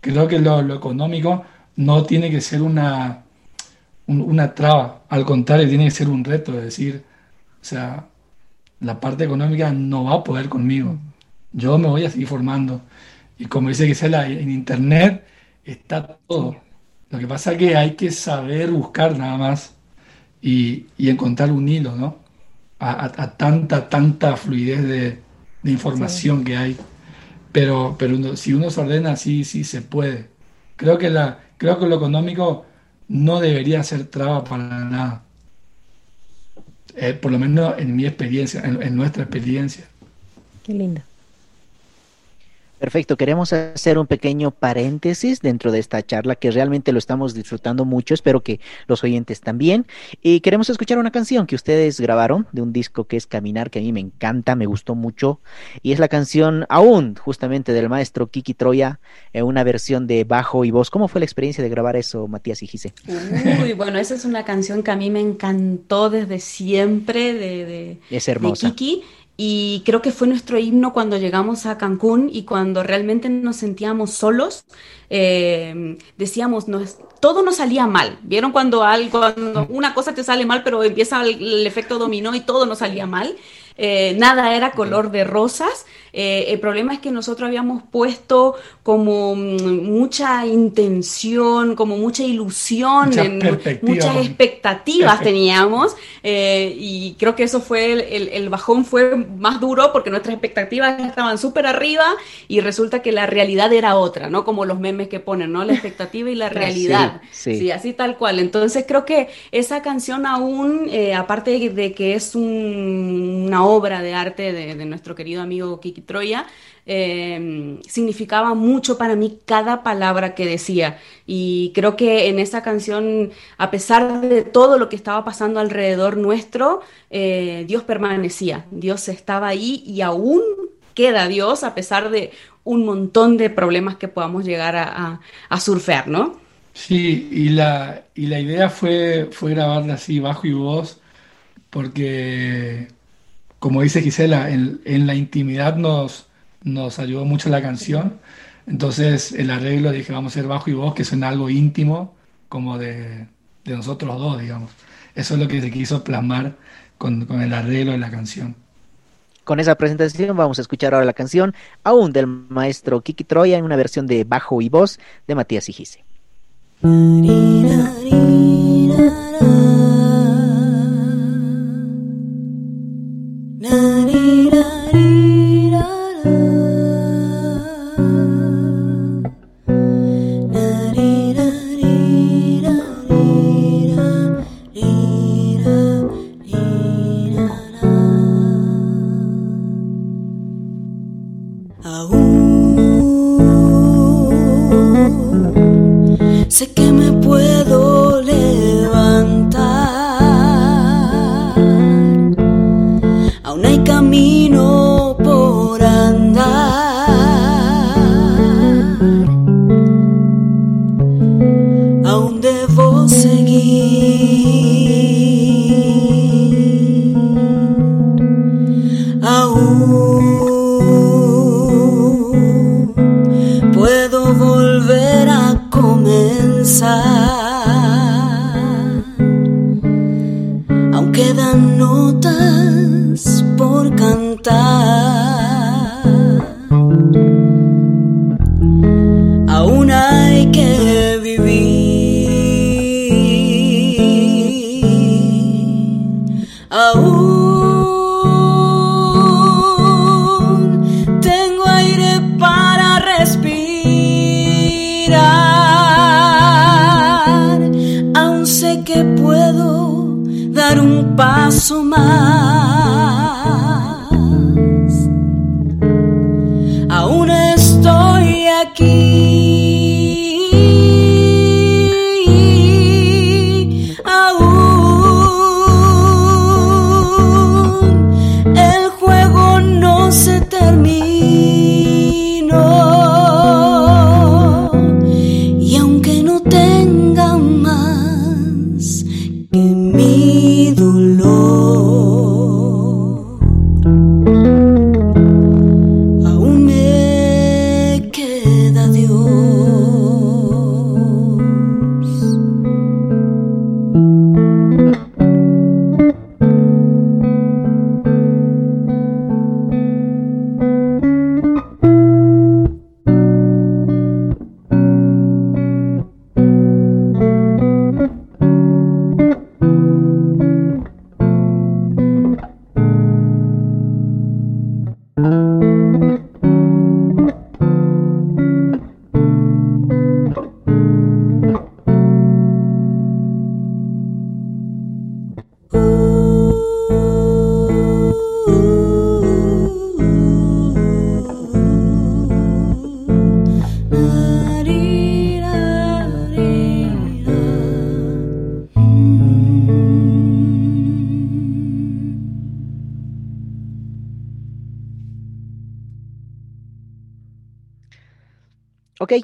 Creo que lo, económico no tiene que ser una, una traba, al contrario, tiene que ser un reto, es decir, o sea, la parte económica no va a poder conmigo. Yo me voy a seguir formando. Y como dice Gisela, en Internet está todo. Lo que pasa es que hay que saber buscar nada más y, encontrar un hilo, ¿no? A, tanta, tanta fluidez de, información que hay. Pero, pero si uno se ordena, sí, sí se puede. Creo que, la, creo que lo económico no debería ser traba para nada. Eh, por lo menos en mi experiencia, en, en nuestra experiencia. Qué linda. Perfecto, queremos hacer un pequeño paréntesis dentro de esta charla que realmente lo estamos disfrutando mucho, espero que los oyentes también. Y queremos escuchar una canción que ustedes grabaron de un disco que es Caminar, que a mí me encanta, me gustó mucho, y es la canción aún justamente del maestro Kiki Troya, en una versión de bajo y voz. ¿Cómo fue la experiencia de grabar eso, Matías y Gise? Uy, bueno, esa es una canción que a mí me encantó desde siempre de, de, es hermosa. de Kiki. Y creo que fue nuestro himno cuando llegamos a Cancún y cuando realmente nos sentíamos solos, eh, decíamos, todo nos salía mal. ¿Vieron cuando, algo, cuando una cosa te sale mal, pero empieza el efecto dominó y todo nos salía mal? Eh, nada era color de rosas. Eh, el problema es que nosotros habíamos puesto como mm, mucha intención, como mucha ilusión, muchas expectativas teníamos eh, y creo que eso fue el, bajón fue más duro porque nuestras expectativas estaban súper arriba y resulta que la realidad era otra, ¿no? Como los memes que ponen, ¿no? La expectativa y la realidad. Sí, así tal cual. Entonces creo que esa canción aún, aparte de que es una obra de arte de, nuestro querido amigo Kiki Troya, em, significaba mucho para mí cada palabra que decía. Y creo que en esa canción, a pesar de todo lo que estaba pasando alrededor nuestro, eh, Dios permanecía, Dios estaba ahí y aún queda Dios a pesar de un montón de problemas que podamos llegar a, surfear, ¿no? Sí, y la, y la idea fue, fue grabarla así bajo y voz, porque como dice Gisela, en, la intimidad nos, nos ayudó mucho la canción. Entonces el arreglo dije, vamos a hacer bajo y voz, que suena algo íntimo, como de, de nosotros dos, digamos. Eso es lo que se quiso plasmar con, con el arreglo de la canción. Con esa presentación vamos a escuchar ahora la canción, aún del maestro Kiki Troya, en una versión de bajo y voz de Matías Igise.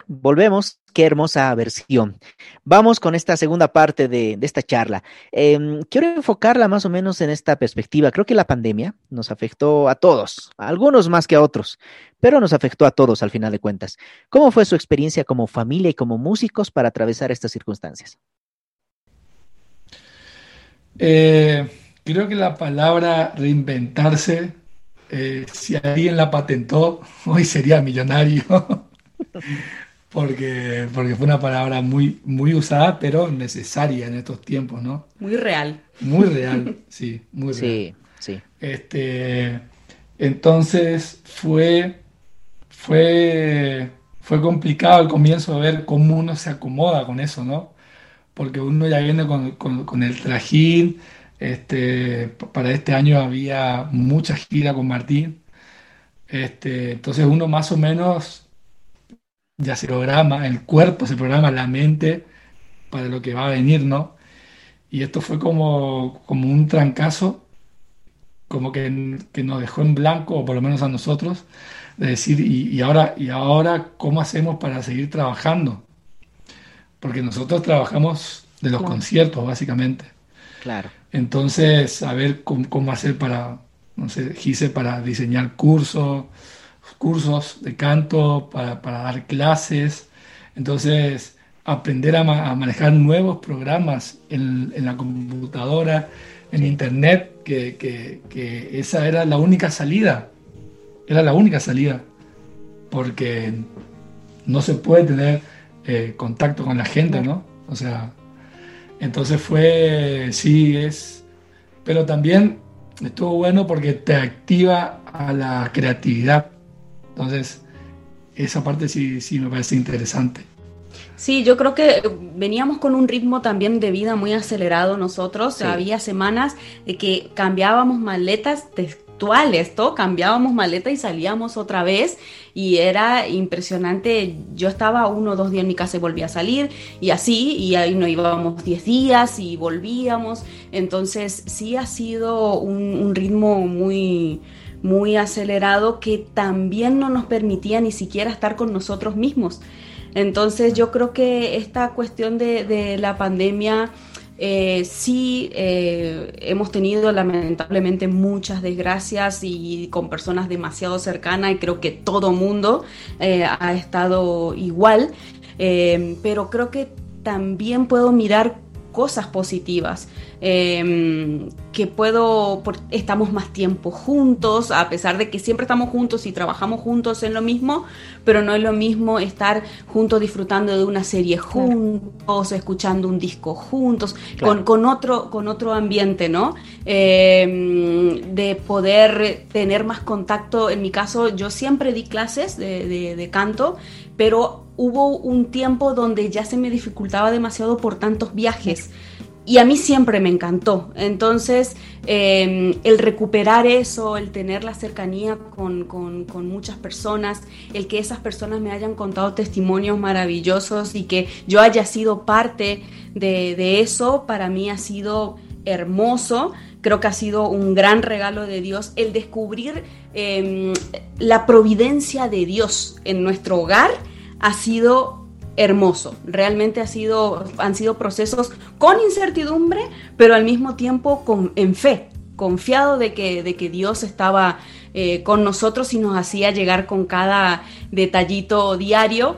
Volvemos. Qué hermosa versión. Vamos con esta segunda parte de, esta charla. Em, quiero enfocarla más o menos en esta perspectiva. Creo que la pandemia nos afectó a todos, a algunos más que a otros, pero nos afectó a todos al final de cuentas. ¿Cómo fue su experiencia como familia y como músicos para atravesar estas circunstancias? Eh, creo que la palabra reinventarse, eh, si alguien la patentó, hoy sería millonario. porque, porque fue una palabra muy, muy usada, pero necesaria en estos tiempos, ¿no? Muy real. Muy real, sí, muy real. Sí, sí. Este, entonces fue, fue, fue complicado al comienzo ver cómo uno se acomoda con eso, ¿no? Porque uno ya viene con, con, el trajín, este, para este año había mucha gira con Martín, este, entonces uno más o menos ya se programa, el cuerpo se programa, la mente para lo que va a venir, ¿no? Y esto fue como, como un trancazo, como que, nos dejó en blanco, o por lo menos a nosotros, de decir, y, ahora, ¿y ahora cómo hacemos para seguir trabajando? Porque nosotros trabajamos de los conciertos, básicamente. Claro. Entonces, a ver cómo, cómo hacer para, no sé, Gise, para diseñar cursos, cursos de canto, para, dar clases. Entonces, aprender a, manejar nuevos programas en, la computadora, en internet, que, esa era la única salida, era la única salida, porque no se puede tener eh, contacto con la gente, ¿no? O sea, entonces fue, sí, es, pero también estuvo bueno porque te activa a la creatividad. Entonces, esa parte sí, sí me parece interesante. Sí, yo creo que veníamos con un ritmo también de vida muy acelerado nosotros. Había semanas de que cambiábamos maletas textuales, todo cambiábamos maleta y salíamos otra vez y era impresionante. Yo estaba uno o dos días en mi casa y volvía a salir y así, y ahí no íbamos diez días y volvíamos. Entonces sí ha sido un ritmo muy muy acelerado que también no nos permitía ni siquiera estar con nosotros mismos. Entonces yo creo que esta cuestión de, la pandemia eh, sí eh, hemos tenido lamentablemente muchas desgracias y con personas demasiado cercanas y creo que todo mundo eh, ha estado igual, pero creo que también puedo mirar cosas positivas. Em, que puedo, estamos más tiempo juntos, a pesar de que siempre estamos juntos y trabajamos juntos en lo mismo, pero no es lo mismo estar juntos disfrutando de una serie juntos, escuchando un disco juntos, con, con, otro, con otro ambiente, ¿no? Em, de poder tener más contacto. En mi caso, yo siempre di clases de, de canto, pero hubo un tiempo donde ya se me dificultaba demasiado por tantos viajes y a mí siempre me encantó. Entonces, em, el recuperar eso, el tener la cercanía con, muchas personas, el que esas personas me hayan contado testimonios maravillosos y que yo haya sido parte de, eso, para mí ha sido hermoso. Creo que ha sido un gran regalo de Dios el descubrir em, la providencia de Dios en nuestro hogar. Ha sido hermoso. Realmente ha sido, han sido procesos con incertidumbre, pero al mismo tiempo con, en fe, confiado de que, de que Dios estaba eh, con nosotros y nos hacía llegar con cada detallito diario.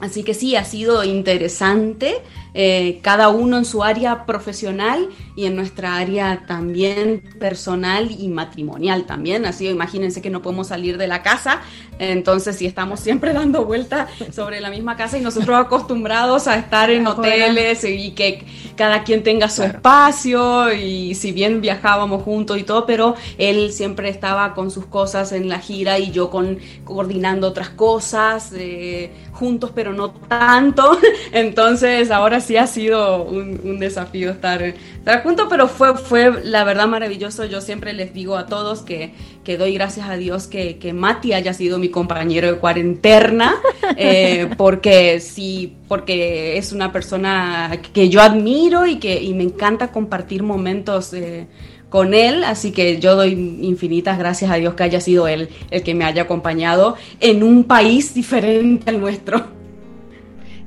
Así que sí, ha sido interesante. Eh, cada uno en su área profesional y en nuestra área también personal y matrimonial también. Así imagínense que no podemos salir de la casa, entonces si estamos siempre dando vueltas sobre la misma casa y nosotros acostumbrados a estar en hoteles y que cada quien tenga su espacio y si bien viajábamos juntos y todo, pero él siempre estaba con sus cosas en la gira y yo con coordinando otras cosas eh, juntos, pero no tanto. Entonces ahora sí ha sido un, desafío estar, estar juntos, pero fue, fue la verdad maravilloso. Yo siempre les digo a todos que, que doy gracias a Dios que, que Mati haya sido mi compañero de cuarentena, eh, porque sí, porque es una persona que yo admiro y que y me encanta compartir momentos. Eh, con él, así que yo doy infinitas gracias a Dios que haya sido él el que me haya acompañado en un país diferente al nuestro.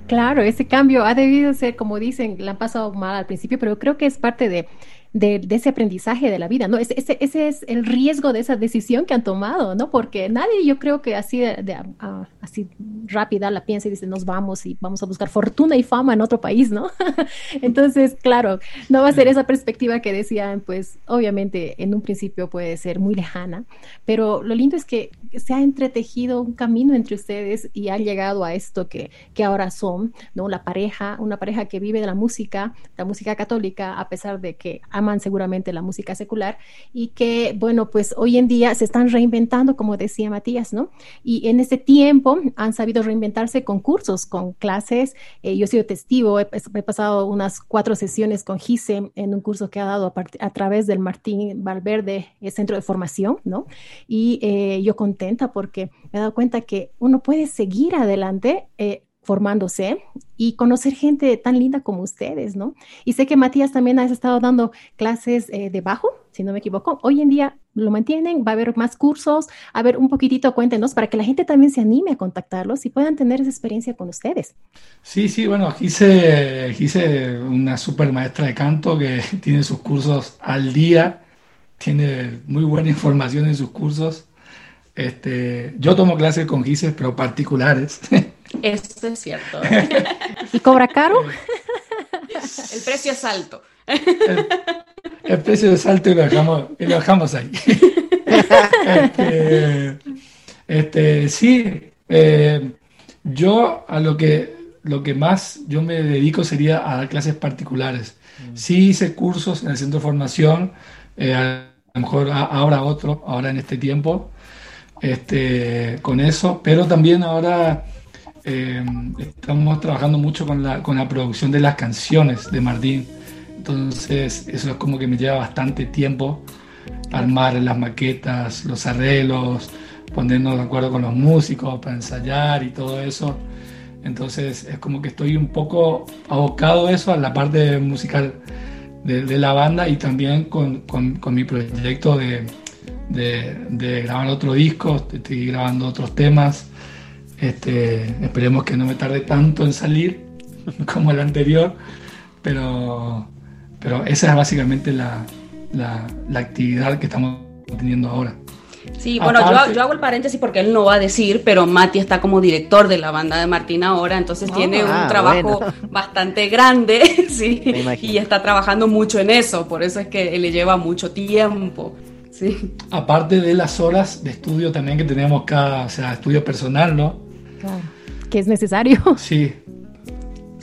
Claro, ese cambio ha debido ser, como dicen, la han pasado mal al principio, pero creo que es parte de, de, ese aprendizaje de la vida, ¿no? Ese, ese, es el riesgo de esa decisión que han tomado, ¿no? Porque nadie, yo creo que así, de, así rápida la piensa y dice, nos vamos y vamos a buscar fortuna y fama en otro país, ¿no? Entonces, claro, no va a ser esa perspectiva que decían, pues obviamente en un principio puede ser muy lejana, pero lo lindo es que se ha entretejido un camino entre ustedes y han llegado a esto que, que ahora son, ¿no? La pareja, una pareja que vive de la música, la música católica, a pesar de que seguramente la música secular y que, bueno, pues hoy en día se están reinventando, como decía Matías, ¿no? Y en ese tiempo han sabido reinventarse con cursos, con clases. Eh, yo he sido testigo, he, pasado unas cuatro sesiones con Gise en un curso que ha dado a, través del Martín Valverde Centro de Formación, ¿no? Y eh, yo contenta porque me he dado cuenta que uno puede seguir adelante. Eh, formándose y conocer gente tan linda como ustedes, ¿no? Y sé que Matías también ha estado dando clases eh, de bajo, si no me equivoco. Hoy en día lo mantienen, va a haber más cursos. A ver, un poquitito cuéntenos para que la gente también se anime a contactarlos y puedan tener esa experiencia con ustedes. Sí, sí, bueno, hice, hice una super maestra de canto que tiene sus cursos al día, tiene muy buena información en sus cursos. Este, yo tomo clases con Gises, pero particulares. Eso es cierto. ¿Y cobra caro? El precio es alto. El, precio es alto y lo dejamos, y lo dejamos ahí. este, este, sí, eh, yo a lo que, lo que más yo me dedico sería a dar clases particulares. Mm. Sí hice cursos en el centro de formación, eh, a lo mejor ahora otro, ahora en este tiempo, este, con eso, pero también ahora eh, estamos trabajando mucho con la, con la producción de las canciones de Martín. Entonces, eso es como que me lleva bastante tiempo armar las maquetas, los arreglos, ponernos de acuerdo con los músicos para ensayar y todo eso. Entonces es como que estoy un poco abocado eso a la parte musical de, la banda y también con, con, mi proyecto de, de, grabar otro disco, estoy grabando otros temas. Este, esperemos que no me tarde tanto en salir como el anterior, pero, pero esa es básicamente la, la, la actividad que estamos teniendo ahora. Sí, bueno, yo, hago el paréntesis porque él no va a decir, pero Mati está como director de la banda de Martín ahora, entonces tiene un ah, trabajo bastante grande, sí, y está trabajando mucho en eso, por eso es que le lleva mucho tiempo. Sí. Aparte de las horas de estudio también que tenemos cada, o sea, estudio personal, ¿no? Claro. Que es necesario. Sí.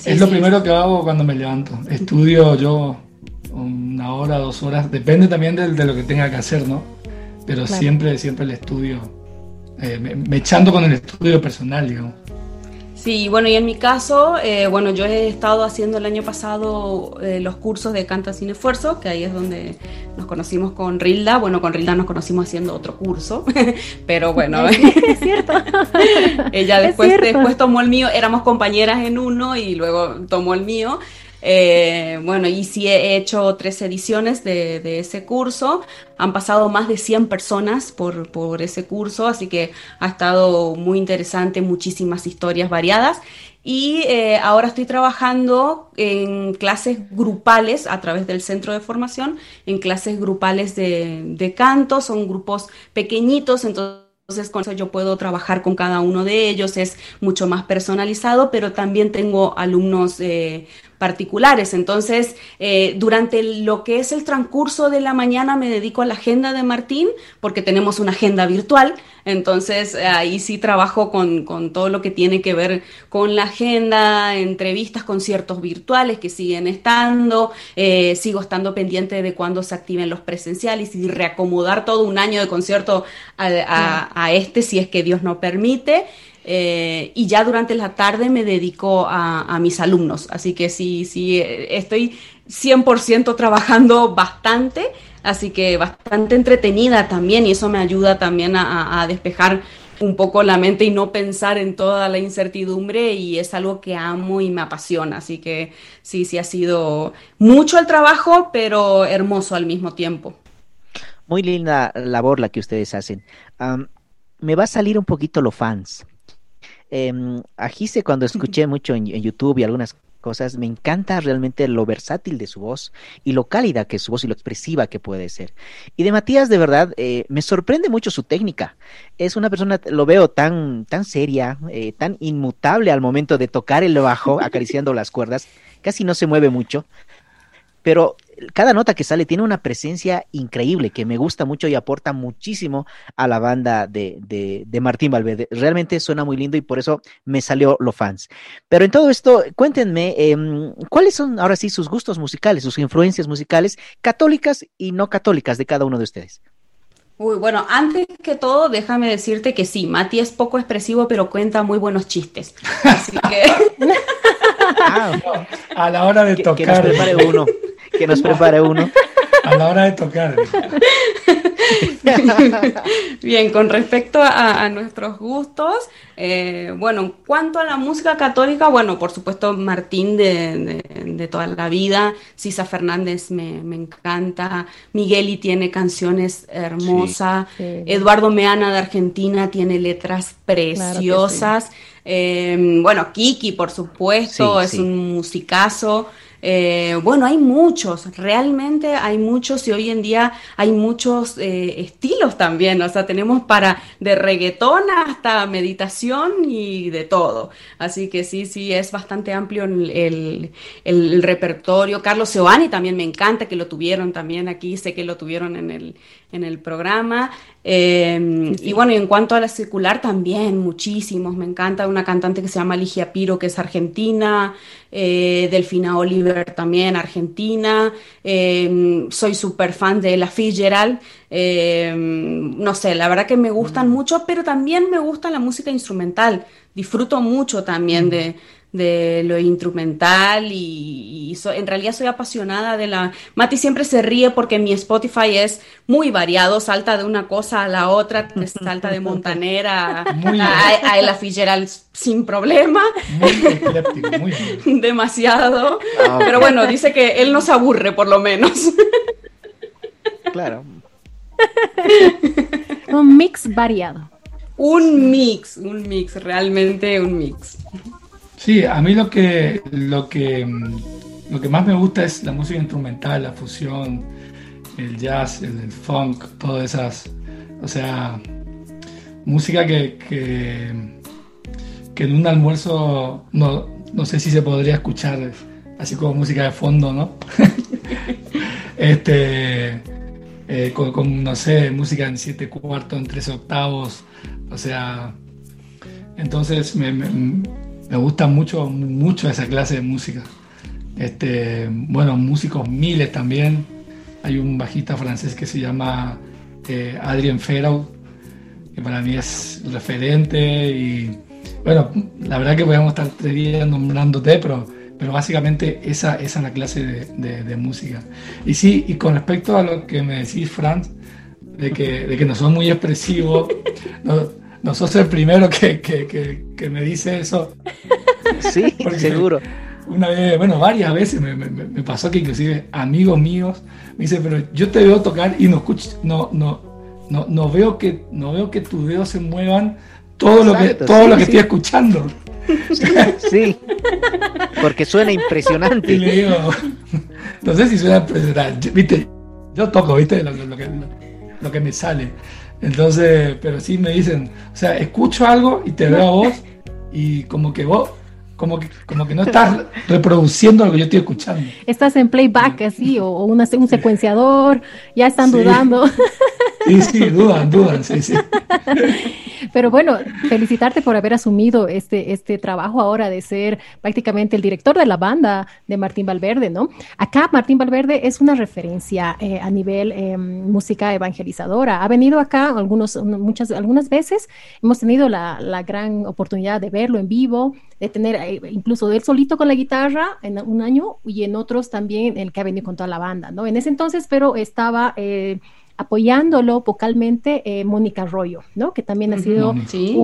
es lo primero que hago cuando me levanto. Estudio yo una hora, dos horas, depende también de lo que tenga que hacer, ¿no? pero siempre, siempre el estudio, eh, me, echando con el estudio personal, digamos. Sí, bueno, y en mi caso, eh, bueno, yo he estado haciendo el año pasado eh, los cursos de Canta sin esfuerzo, que ahí es donde nos conocimos con Rilda. Bueno, con Rilda nos conocimos haciendo otro curso, pero bueno. Es cierto. Ella después, después tomó el mío, éramos compañeras en uno y luego tomó el mío. Eh, bueno, y sí he hecho tres ediciones de, ese curso. Han pasado más de 100 personas por, por ese curso, así que ha estado muy interesante, muchísimas historias variadas. Y eh, ahora estoy trabajando en clases grupales a través del centro de formación, en clases grupales de, de canto, son grupos pequeñitos, entonces entonces con eso yo puedo trabajar con cada uno de ellos, es mucho más personalizado, pero también tengo alumnos eh, particulares. Entonces, eh, durante lo que es el transcurso de la mañana me dedico a la agenda de Martín, porque tenemos una agenda virtual. Entonces, ahí sí trabajo con, todo lo que tiene que ver con la agenda, entrevistas, conciertos virtuales que siguen estando. Eh, sigo estando pendiente de cuándo se activen los presenciales y reacomodar todo un año de concierto a este si es que Dios no permite. Eh, y ya durante la tarde me dedico a, mis alumnos. Así que sí, sí, eh, estoy 100% trabajando bastante, así que bastante entretenida también y eso me ayuda también a, despejar un poco la mente y no pensar en toda la incertidumbre y es algo que amo y me apasiona. Así que sí, sí ha sido mucho el trabajo, pero hermoso al mismo tiempo. Muy linda labor la que ustedes hacen. me va a salir un poquito lo fans, eh, a Gise cuando escuché mucho en, YouTube y algunas cosas, me encanta realmente lo versátil de su voz y lo cálida que es su voz y lo expresiva que puede ser. Y de Matías, de verdad, eh, me sorprende mucho su técnica. Es una persona, lo veo tan, tan seria, eh, tan inmutable al momento de tocar el bajo, acariciando las cuerdas, casi no se mueve mucho, pero cada nota que sale tiene una presencia increíble que me gusta mucho y aporta muchísimo a la banda de, de, Martín Valverde. Realmente suena muy lindo y por eso me salió lo fans. Pero en todo esto, cuéntenme, em, ¿cuáles son ahora sí sus gustos musicales, sus influencias musicales, católicas y no católicas de cada uno de ustedes? Uy, bueno, antes que todo, déjame decirte que sí, Mati es poco expresivo, pero cuenta muy buenos chistes. Así que. Ah, a la hora de tocar. Que nos prepare uno. Que nos prepare uno. A la hora de tocar. Bien, con respecto a, nuestros gustos, eh, bueno, en cuanto a la música católica, bueno, por supuesto Martín de, toda la vida, Sisa Fernández me, encanta, Migueli tiene canciones hermosas, Eduardo Meana de Argentina tiene letras preciosas, eh, bueno, Kiki, por supuesto, es un musicazo. Eh, bueno, hay muchos, realmente hay muchos y hoy en día hay muchos eh, estilos también, o sea, tenemos para de reggaetón hasta meditación y de todo. Así que sí, sí, es bastante amplio el, el, repertorio. Carlos Seoani también me encanta que lo tuvieron también aquí, sé que lo tuvieron en el, en el programa. Em, y bueno, y en cuanto a la secular también, muchísimos. Me encanta una cantante que se llama Ligia Piro, que es argentina, eh, Delfina Oliver también, argentina. Em, soy súper fan de La Fitzgerald. Em, no sé, la verdad que me gustan mm. mucho, pero también me gusta la música instrumental. Disfruto mucho también mm. de de lo instrumental y, en realidad soy apasionada de la... Mati siempre se ríe porque mi Spotify es muy variado, salta de una cosa a la otra, salta de Montanera a, a, Fitzgerald sin problema. Muy muy Demasiado. Ah, Pero bueno, dice que él no se aburre por lo menos. Claro. un mix variado. Un mix, un mix, realmente un mix. Sí, a mí lo que, lo que, lo que más me gusta es la música instrumental, la fusión, el jazz, el, funk, todas esas, o sea, música que, que, en un almuerzo no, no, sé si se podría escuchar así como música de fondo, ¿no? este, eh, con, no sé, música en siete cuartos, en tres octavos, o sea, entonces me gusta mucho, mucho esa clase de música. Este, bueno, músicos miles también. Hay un bajista francés que se llama eh, Adrien Ferraud, que para mí es referente. Y bueno, la verdad que podemos estar tres días nombrándote, pero, pero básicamente esa, es la clase de, música. Y sí, y con respecto a lo que me decís, Franz, de que, de que no son muy expresivos, sos el primero que, que, que, me dice eso. Sí, seguro. Una vez, bueno, varias veces me, me, pasó que inclusive amigos míos me dicen, pero yo te veo tocar y no escucho, no, no, no, no veo que, no veo que tus dedos se muevan todo lo que, todo lo que estoy escuchando. Sí, porque suena impresionante. Y le digo, no sé si suena impresionante, viste, yo toco, viste, lo, que, lo que me sale. Entonces, pero sí me dicen, o sea, escucho algo y te veo a vos y como que vos, como que, como que no estás reproduciendo lo que yo estoy escuchando. Estás en playback así, o, un secuenciador, ya están dudando. Sí, sí, dudan, dudan, sí, sí. Pero bueno, felicitarte por haber asumido este, este trabajo ahora de ser prácticamente el director de la banda de Martín Valverde, ¿no? Acá Martín Valverde es una referencia eh, a nivel eh, música evangelizadora. Ha venido acá algunos, muchas, algunas veces, hemos tenido la, la gran oportunidad de verlo en vivo, de tener eh, incluso él solito con la guitarra en un año y en otros también el que ha venido con toda la banda, ¿no? En ese entonces, pero estaba... Eh, apoyándolo vocalmente eh, Mónica Arroyo, ¿no? Que también ha sido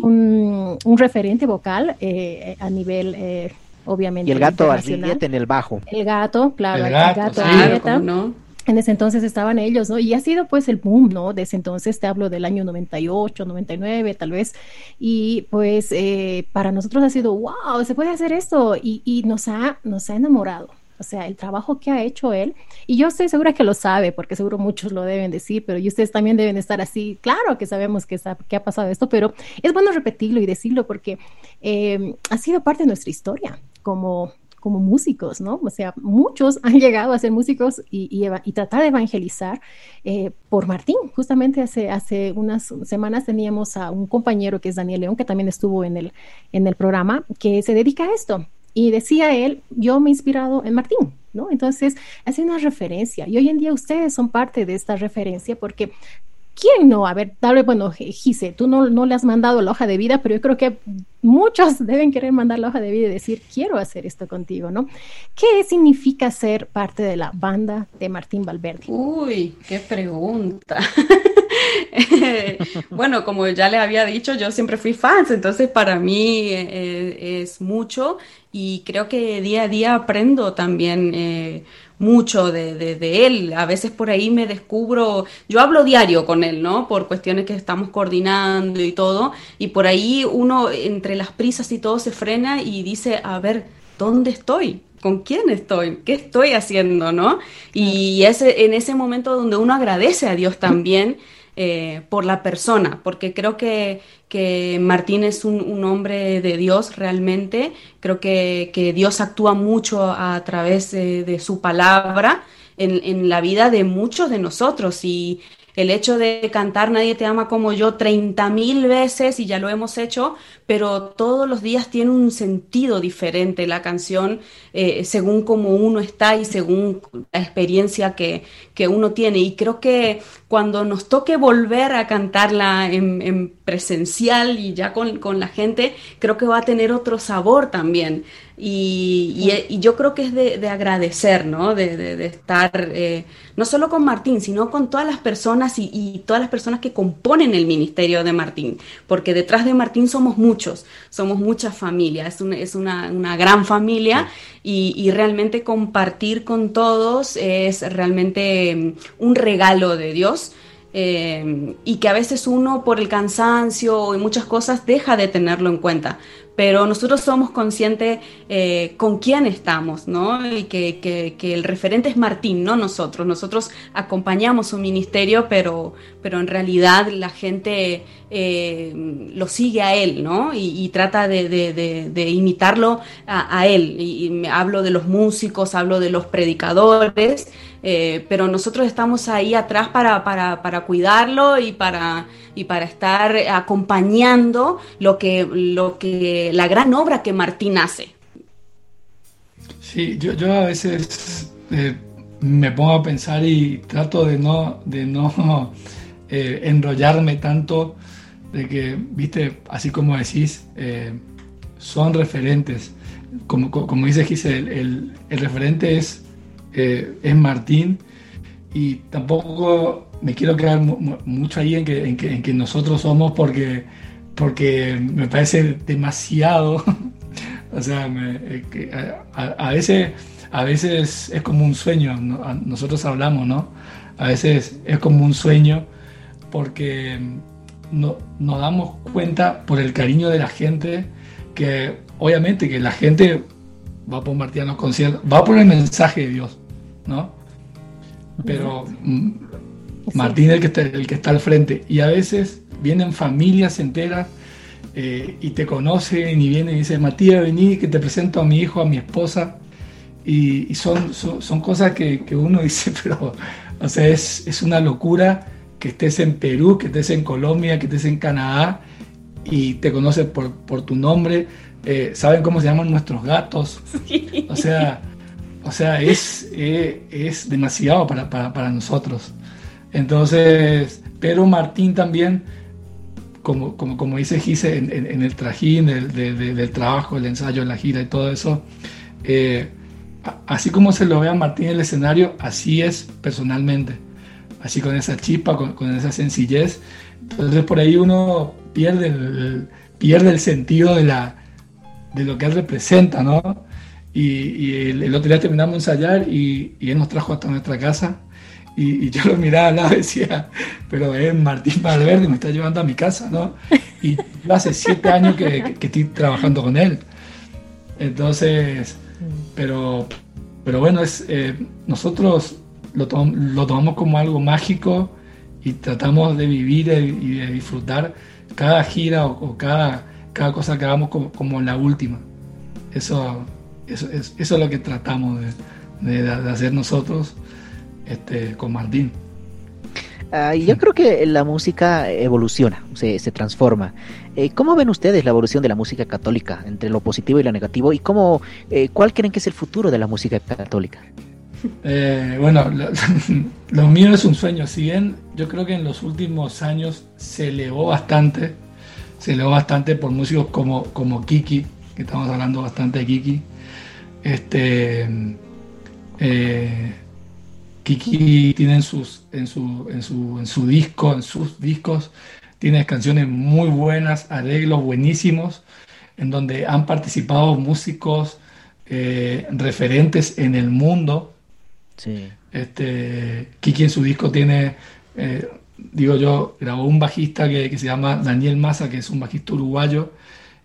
un, referente vocal eh, a nivel, eh, obviamente. Y el gato Arrieta en el bajo. El gato, claro, el gato, ¿no? En ese entonces estaban ellos, ¿no? Y ha sido pues el boom, ¿no? Desde entonces te hablo del año 98, 99 tal vez. Y pues para nosotros ha sido, wow, se puede hacer esto. Y, y nos, ha, nos ha enamorado, o sea, el trabajo que ha hecho él, y yo estoy segura que lo sabe, porque seguro muchos lo deben decir, pero y ustedes también deben estar así, claro que sabemos que, que ha pasado esto, pero es bueno repetirlo y decirlo porque eh, ha sido parte de nuestra historia como, como músicos, ¿no? O sea, muchos han llegado a ser músicos y, y, tratar de evangelizar eh, por Martín. Justamente hace, hace unas semanas teníamos a un compañero que es Daniel León, que también estuvo en el, en el programa, que se dedica a esto. Y decía él, yo me he inspirado en Martín, ¿no? Entonces, hace una referencia. Y hoy en día ustedes son parte de esta referencia porque ¿quién no? A ver, tal vez, bueno, Gise, tú no, no, le has mandado la hoja de vida, pero yo creo que muchos deben querer mandar la hoja de vida y decir, quiero hacer esto contigo, ¿no? ¿Qué significa ser parte de la banda de Martín Valverde? Uy, qué pregunta. bueno, como ya les había dicho, yo siempre fui fans, entonces para mí eh, es mucho y creo que día a día aprendo también eh, mucho de, él. A veces por ahí me descubro, yo hablo diario con él, ¿no? Por cuestiones que estamos coordinando y todo, y por ahí uno entre las prisas y todo se frena y dice, a ver, ¿dónde estoy? ¿con quién estoy? ¿Qué estoy haciendo? ¿no? Y es en ese momento donde uno agradece a Dios también eh, por la persona, porque creo que, que Martín es un, hombre de Dios realmente, creo que, que Dios actúa mucho a través de, su palabra en, en, la vida de muchos de nosotros y el hecho de cantar Nadie te ama como yo 30 mil veces y ya lo hemos hecho, pero todos los días tiene un sentido diferente la canción eh, según cómo uno está y según la experiencia que, que, uno tiene. Y creo que cuando nos toque volver a cantarla en, presencial y ya con, con, la gente, creo que va a tener otro sabor también. Y, y, yo creo que es de, agradecer, ¿no? De, de, estar eh, no solo con Martín, sino con todas las personas y, y, todas las personas que componen el ministerio de Martín, porque detrás de Martín somos muchos, somos muchas familias, es, una, es una, una gran familia y, y, realmente compartir con todos es realmente mm, un regalo de Dios. Eh, y que a veces uno por el cansancio y muchas cosas deja de tenerlo en cuenta pero nosotros somos conscientes eh, con quién estamos, ¿no? Y que, que, el referente es Martín, no nosotros. Nosotros acompañamos su ministerio, pero, pero en realidad la gente eh, lo sigue a él, ¿no? Y, trata de, de, imitarlo a, a él. Y, y, hablo de los músicos, hablo de los predicadores, eh, pero nosotros estamos ahí atrás para, para, para cuidarlo y para, y para estar acompañando lo que, lo que, la gran obra que Martín hace. Sí, yo, yo a veces eh, me pongo a pensar y trato de no, de no eh, enrollarme tanto de que, viste, así como decís, son referentes. Como, como dice Giselle, el, el referente es es Martín y tampoco me quiero quedar mucho ahí en que, en que, nosotros somos porque, porque me parece demasiado. o sea, a, veces, a veces es como un sueño, nosotros hablamos, ¿no? A veces es como un sueño porque no, nos damos cuenta por el cariño de la gente que obviamente que la gente va por Martín los conciertos, va por el mensaje de Dios, ¿no? Pero mm, Martín es el que, está, el que está al frente. Y a veces vienen familias enteras eh, y te conocen y vienen y dicen, Matías, vení que te presento a mi hijo, a mi esposa. Y, son, son, cosas que, uno dice, pero, o sea, es, es una locura que estés en Perú, que estés en Colombia, que estés en Canadá y te conocen por, por tu nombre, eh, saben cómo se llaman nuestros gatos. O sea, o sea es, eh, es demasiado para, para, nosotros. Entonces, pero Martín también, como, como, como dice Gise, en, el trajín del, del, trabajo, el ensayo, la gira y todo eso, eh, así como se lo ve a Martín en el escenario, así es personalmente. Así con esa chispa, con, con esa sencillez. Entonces por ahí uno pierde el, pierde el sentido de la, de lo que él representa, ¿no? Y, el, otro día terminamos de ensayar y, él nos trajo hasta nuestra casa y, yo lo miraba al lado y decía, pero es Martín Valverde, me está llevando a mi casa, ¿no? Y hace siete años que, estoy trabajando con él. Entonces, pero, pero bueno, es, eh, nosotros lo, lo, tomamos como algo mágico y tratamos de vivir y de disfrutar cada gira o cada cada cosa que hagamos como, la última. Eso, eso, es, eso es lo que tratamos de, hacer nosotros este, con Martín. Ah, yo creo que la música evoluciona, se, se transforma. Eh, ¿Cómo ven ustedes la evolución de la música católica entre lo positivo y lo negativo? ¿Y cómo, eh, cuál creen que es el futuro de la música católica? Eh, bueno, lo, lo, mío es un sueño. Si bien yo creo que en los últimos años se elevó bastante se elevó bastante por músicos como, como Kiki, que estamos hablando bastante de Kiki. Este, eh, Kiki tiene en, sus, en, su, en, su, en su disco, en sus discos, tiene canciones muy buenas, arreglos buenísimos, en donde han participado músicos eh, referentes en el mundo. Sí. Este, Kiki en su disco tiene eh, digo yo, grabó un bajista que, se llama Daniel Massa, que es un bajista uruguayo,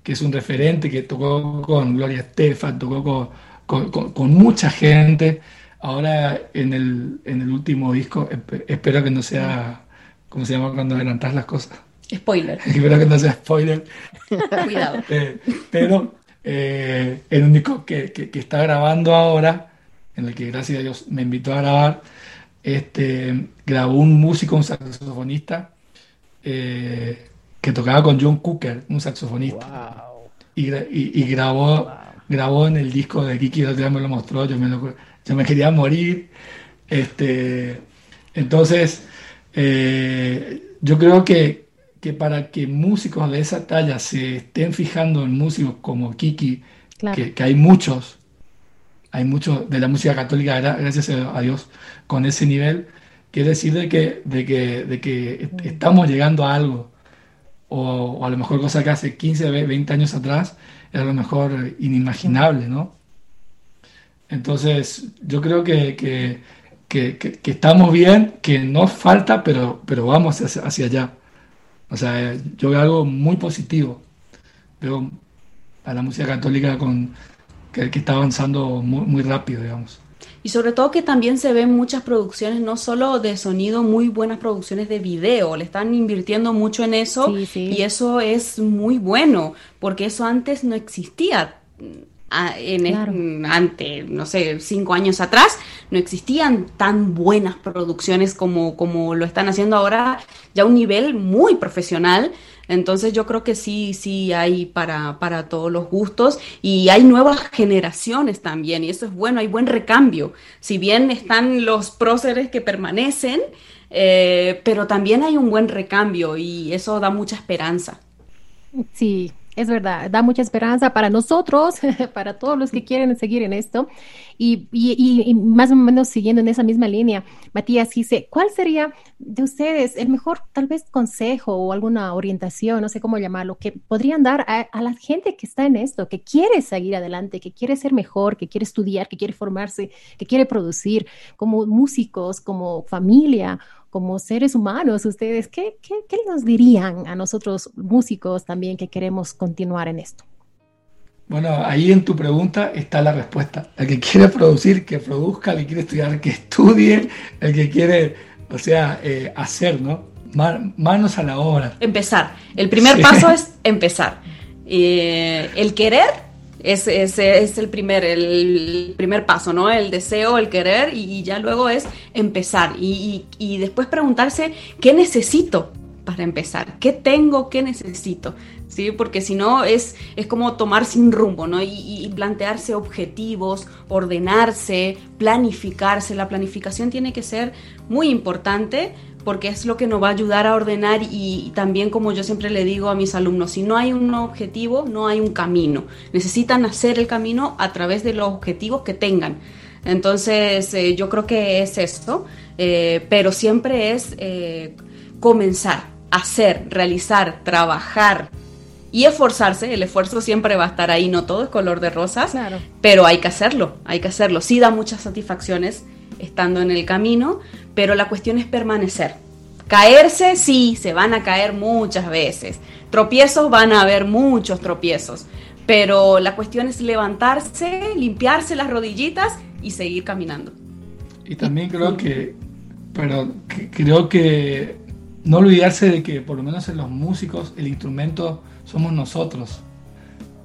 que es un referente, que tocó con Gloria Estefan, tocó con, mucha gente. Ahora en el, en el último disco, espero que no sea, ¿cómo se llama cuando adelantas las cosas? Spoiler. espero que no sea spoiler. Cuidado. Eh, pero eh, el único que, que, está grabando ahora, en el que gracias a Dios me invitó a grabar, este, grabó un músico, un saxofonista, eh, que tocaba con John Cooker, un saxofonista. Y, y, grabó, grabó en el disco de Kiki, el me lo mostró, yo me, yo me quería morir. Este, entonces, eh, yo creo que, que para que músicos de esa talla se estén fijando en músicos como Kiki, que, hay muchos, hay muchos de la música católica, gracias a Dios, con ese nivel, quiere decir de que, de que, de que estamos llegando a algo, o, a lo mejor cosa que hace 15, 20 años atrás era a lo mejor inimaginable, ¿no? Entonces, yo creo que, que, que, estamos bien, que nos falta, pero, pero vamos hacia, hacia allá. O sea, yo veo algo muy positivo. Veo a la música católica con, que, está avanzando muy, muy rápido, digamos. Y sobre todo que también se ven muchas producciones, no solo de sonido, muy buenas producciones de video. Le están invirtiendo mucho en eso y eso es muy bueno, porque eso antes no existía en ante, no sé, cinco años atrás, no existían tan buenas producciones como, como lo están haciendo ahora, ya a un nivel muy profesional. Entonces yo creo que sí, sí hay para, para todos los gustos y hay nuevas generaciones también y eso es bueno, hay buen recambio. Si bien están los próceres que permanecen, eh, pero también hay un buen recambio y eso da mucha esperanza. Sí, es verdad, da mucha esperanza para nosotros, para todos los que quieren seguir en esto. Y, y, más o menos siguiendo en esa misma línea, Matías dice, ¿cuál sería de ustedes el mejor tal vez consejo o alguna orientación, no sé cómo llamarlo, que podrían dar a, a la gente que está en esto, que quiere seguir adelante, que quiere ser mejor, que quiere estudiar, que quiere formarse, que quiere producir como músicos, como familia? Como seres humanos, ustedes, ¿qué, qué, qué nos dirían a nosotros músicos también que queremos continuar en esto? Bueno, ahí en tu pregunta está la respuesta. El que quiere producir, que produzca, el que quiere estudiar, que estudie, el que quiere, o sea, eh, hacer, ¿no? Manos a la obra. Empezar. El primer paso es empezar. Eh, el querer es, es, es, el, primer, el primer paso, ¿no? El deseo, el querer y, ya luego es empezar y, y, después preguntarse qué necesito para empezar, qué tengo, qué necesito, ¿sí? Porque si no es, es como tomar sin rumbo, ¿no? Y, plantearse objetivos, ordenarse, planificarse. La planificación tiene que ser muy importante porque es lo que nos va a ayudar a ordenar y, también como yo siempre le digo a mis alumnos, si no hay un objetivo, no hay un camino. Necesitan hacer el camino a través de los objetivos que tengan. Entonces eh, yo creo que es esto, eh, pero siempre es eh, comenzar, hacer, realizar, trabajar y esforzarse. El esfuerzo siempre va a estar ahí, no todo es color de rosas, pero hay que hacerlo, hay que hacerlo. Sí da muchas satisfacciones estando en el camino, pero la cuestión es permanecer. Caerse, sí, se van a caer muchas veces. Tropiezos, van a haber muchos tropiezos. Pero la cuestión es levantarse, limpiarse las rodillitas y seguir caminando. Y también creo que, pero creo que no olvidarse de que por lo menos en los músicos el instrumento somos nosotros.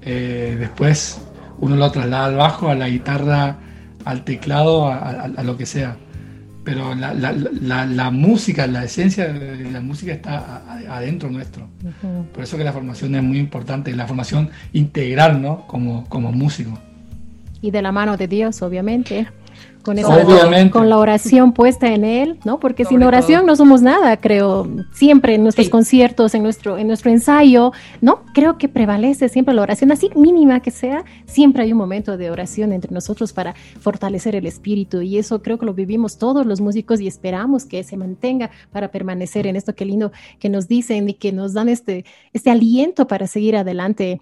Eh, después uno lo traslada al bajo, a la guitarra, al teclado, a lo que sea pero la, la, la, música, la esencia de la música está adentro nuestro. Por eso que la formación es muy importante, la formación integral, ¿no? Como, como músico. Y de la mano de Dios, obviamente con, la oración puesta en Él, ¿no? Porque sin oración no somos nada, creo. Siempre en nuestros conciertos, en nuestro, en nuestro ensayo, ¿no? Creo que prevalece siempre la oración, así mínima que sea, siempre hay un momento de oración entre nosotros para fortalecer el espíritu. Y eso creo que lo vivimos todos los músicos y esperamos que se mantenga para permanecer en esto que lindo que nos dicen y que nos dan este, este aliento para seguir adelante,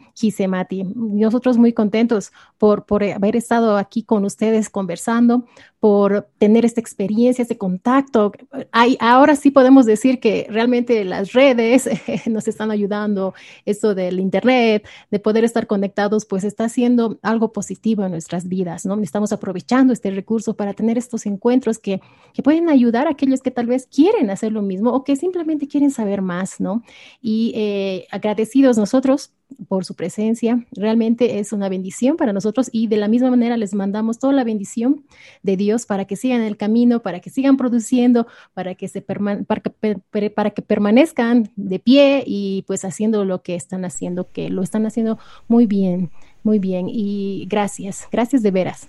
Mati. Nosotros muy contentos por, por haber estado aquí con ustedes conversando por tener esta experiencia, este contacto. Hay, ahora sí podemos decir que realmente las redes nos están ayudando, esto del Internet, de poder estar conectados, pues está haciendo algo positivo en nuestras vidas, ¿no? Estamos aprovechando este recurso para tener estos encuentros que, que pueden ayudar a aquellos que tal vez quieren hacer lo mismo o que simplemente quieren saber más, ¿no? Y eh, agradecidos nosotros por su presencia. Realmente es una bendición para nosotros y de la misma manera les mandamos toda la bendición de Dios para que sigan el camino, para que sigan produciendo, para que, se para, para que permanezcan de pie y pues haciendo lo que están haciendo, que lo están haciendo muy bien, muy bien. Y gracias, gracias de veras.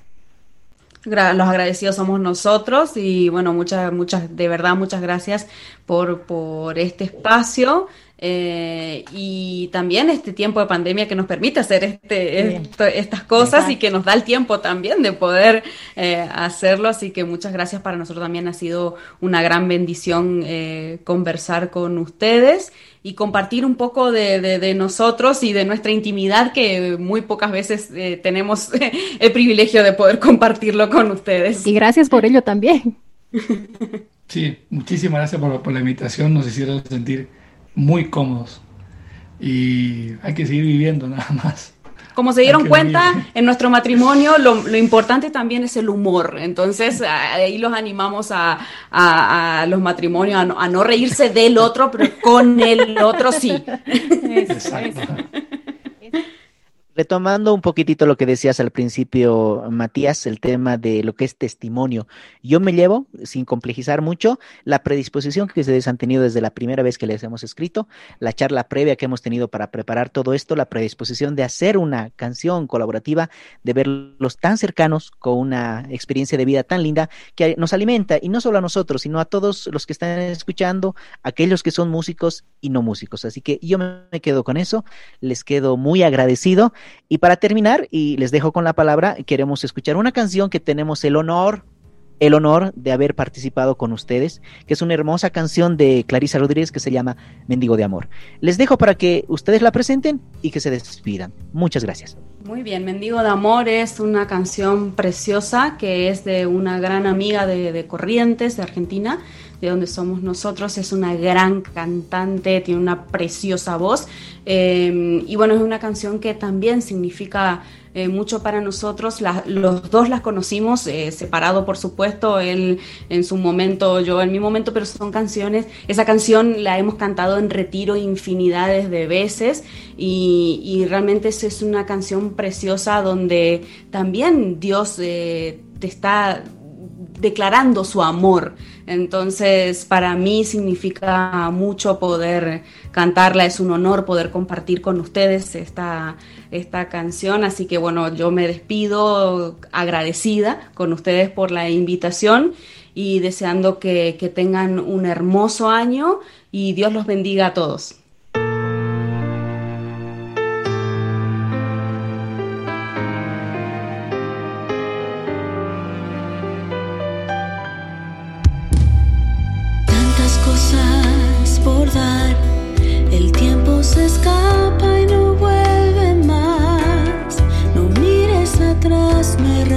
Los agradecidos somos nosotros y bueno, muchas, muchas, de verdad, muchas gracias por, por este espacio. Eh, y también este tiempo de pandemia que nos permite hacer este, estas cosas y que nos da el tiempo también de poder eh, hacerlo. Así que muchas gracias para nosotros también ha sido una gran bendición eh, conversar con ustedes y compartir un poco de, nosotros y de nuestra intimidad que muy pocas veces tenemos el privilegio de poder compartirlo con ustedes. Y gracias por ello también. Sí, muchísimas gracias por, por la invitación. Nos hicieron sentir muy cómodos. Y hay que seguir viviendo nada más. Como se dieron cuenta, en nuestro matrimonio lo, importante también es el humor. Entonces, ahí los animamos a, a, los matrimonios a no, reírse del otro, pero con el otro sí. Exacto retomando un poquitito lo que decías al principio, Matías, el tema de lo que es testimonio. Yo me llevo, sin complejizar mucho, la predisposición que ustedes han tenido desde la primera vez que les hemos escrito, la charla previa que hemos tenido para preparar todo esto, la predisposición de hacer una canción colaborativa, de verlos tan cercanos, con una experiencia de vida tan linda, que nos alimenta, y no solo a nosotros, sino a todos los que están escuchando, aquellos que son músicos y no músicos. Así que yo me quedo con eso, les quedo muy agradecido. Y para terminar, y les dejo con la palabra, queremos escuchar una canción que tenemos el honor, el honor de haber participado con ustedes, que es una hermosa canción de Clarisa Rodríguez que se llama Mendigo de Amor. Les dejo para que ustedes la presenten y que se despidan. Muchas gracias. Muy bien, Mendigo de Amor es una canción preciosa que es de una gran amiga de, Corrientes, de Argentina, de donde somos nosotros. Es una gran cantante, tiene una preciosa voz. Eh, y bueno, es una canción que también significa eh, mucho para nosotros. los dos las conocimos, eh, separado por supuesto, él en su momento, yo en mi momento, pero son canciones, esa canción la hemos cantado en retiro infinidades de veces y, realmente es una canción preciosa donde también Dios te está declarando su amor. Entonces, para mí significa mucho poder cantarla, es un honor poder compartir con ustedes esta, esta canción. Así que bueno, yo me despido agradecida con ustedes por la invitación y deseando que, que tengan un hermoso año y Dios los bendiga a todos.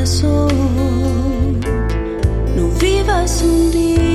corazón. No vivas un día.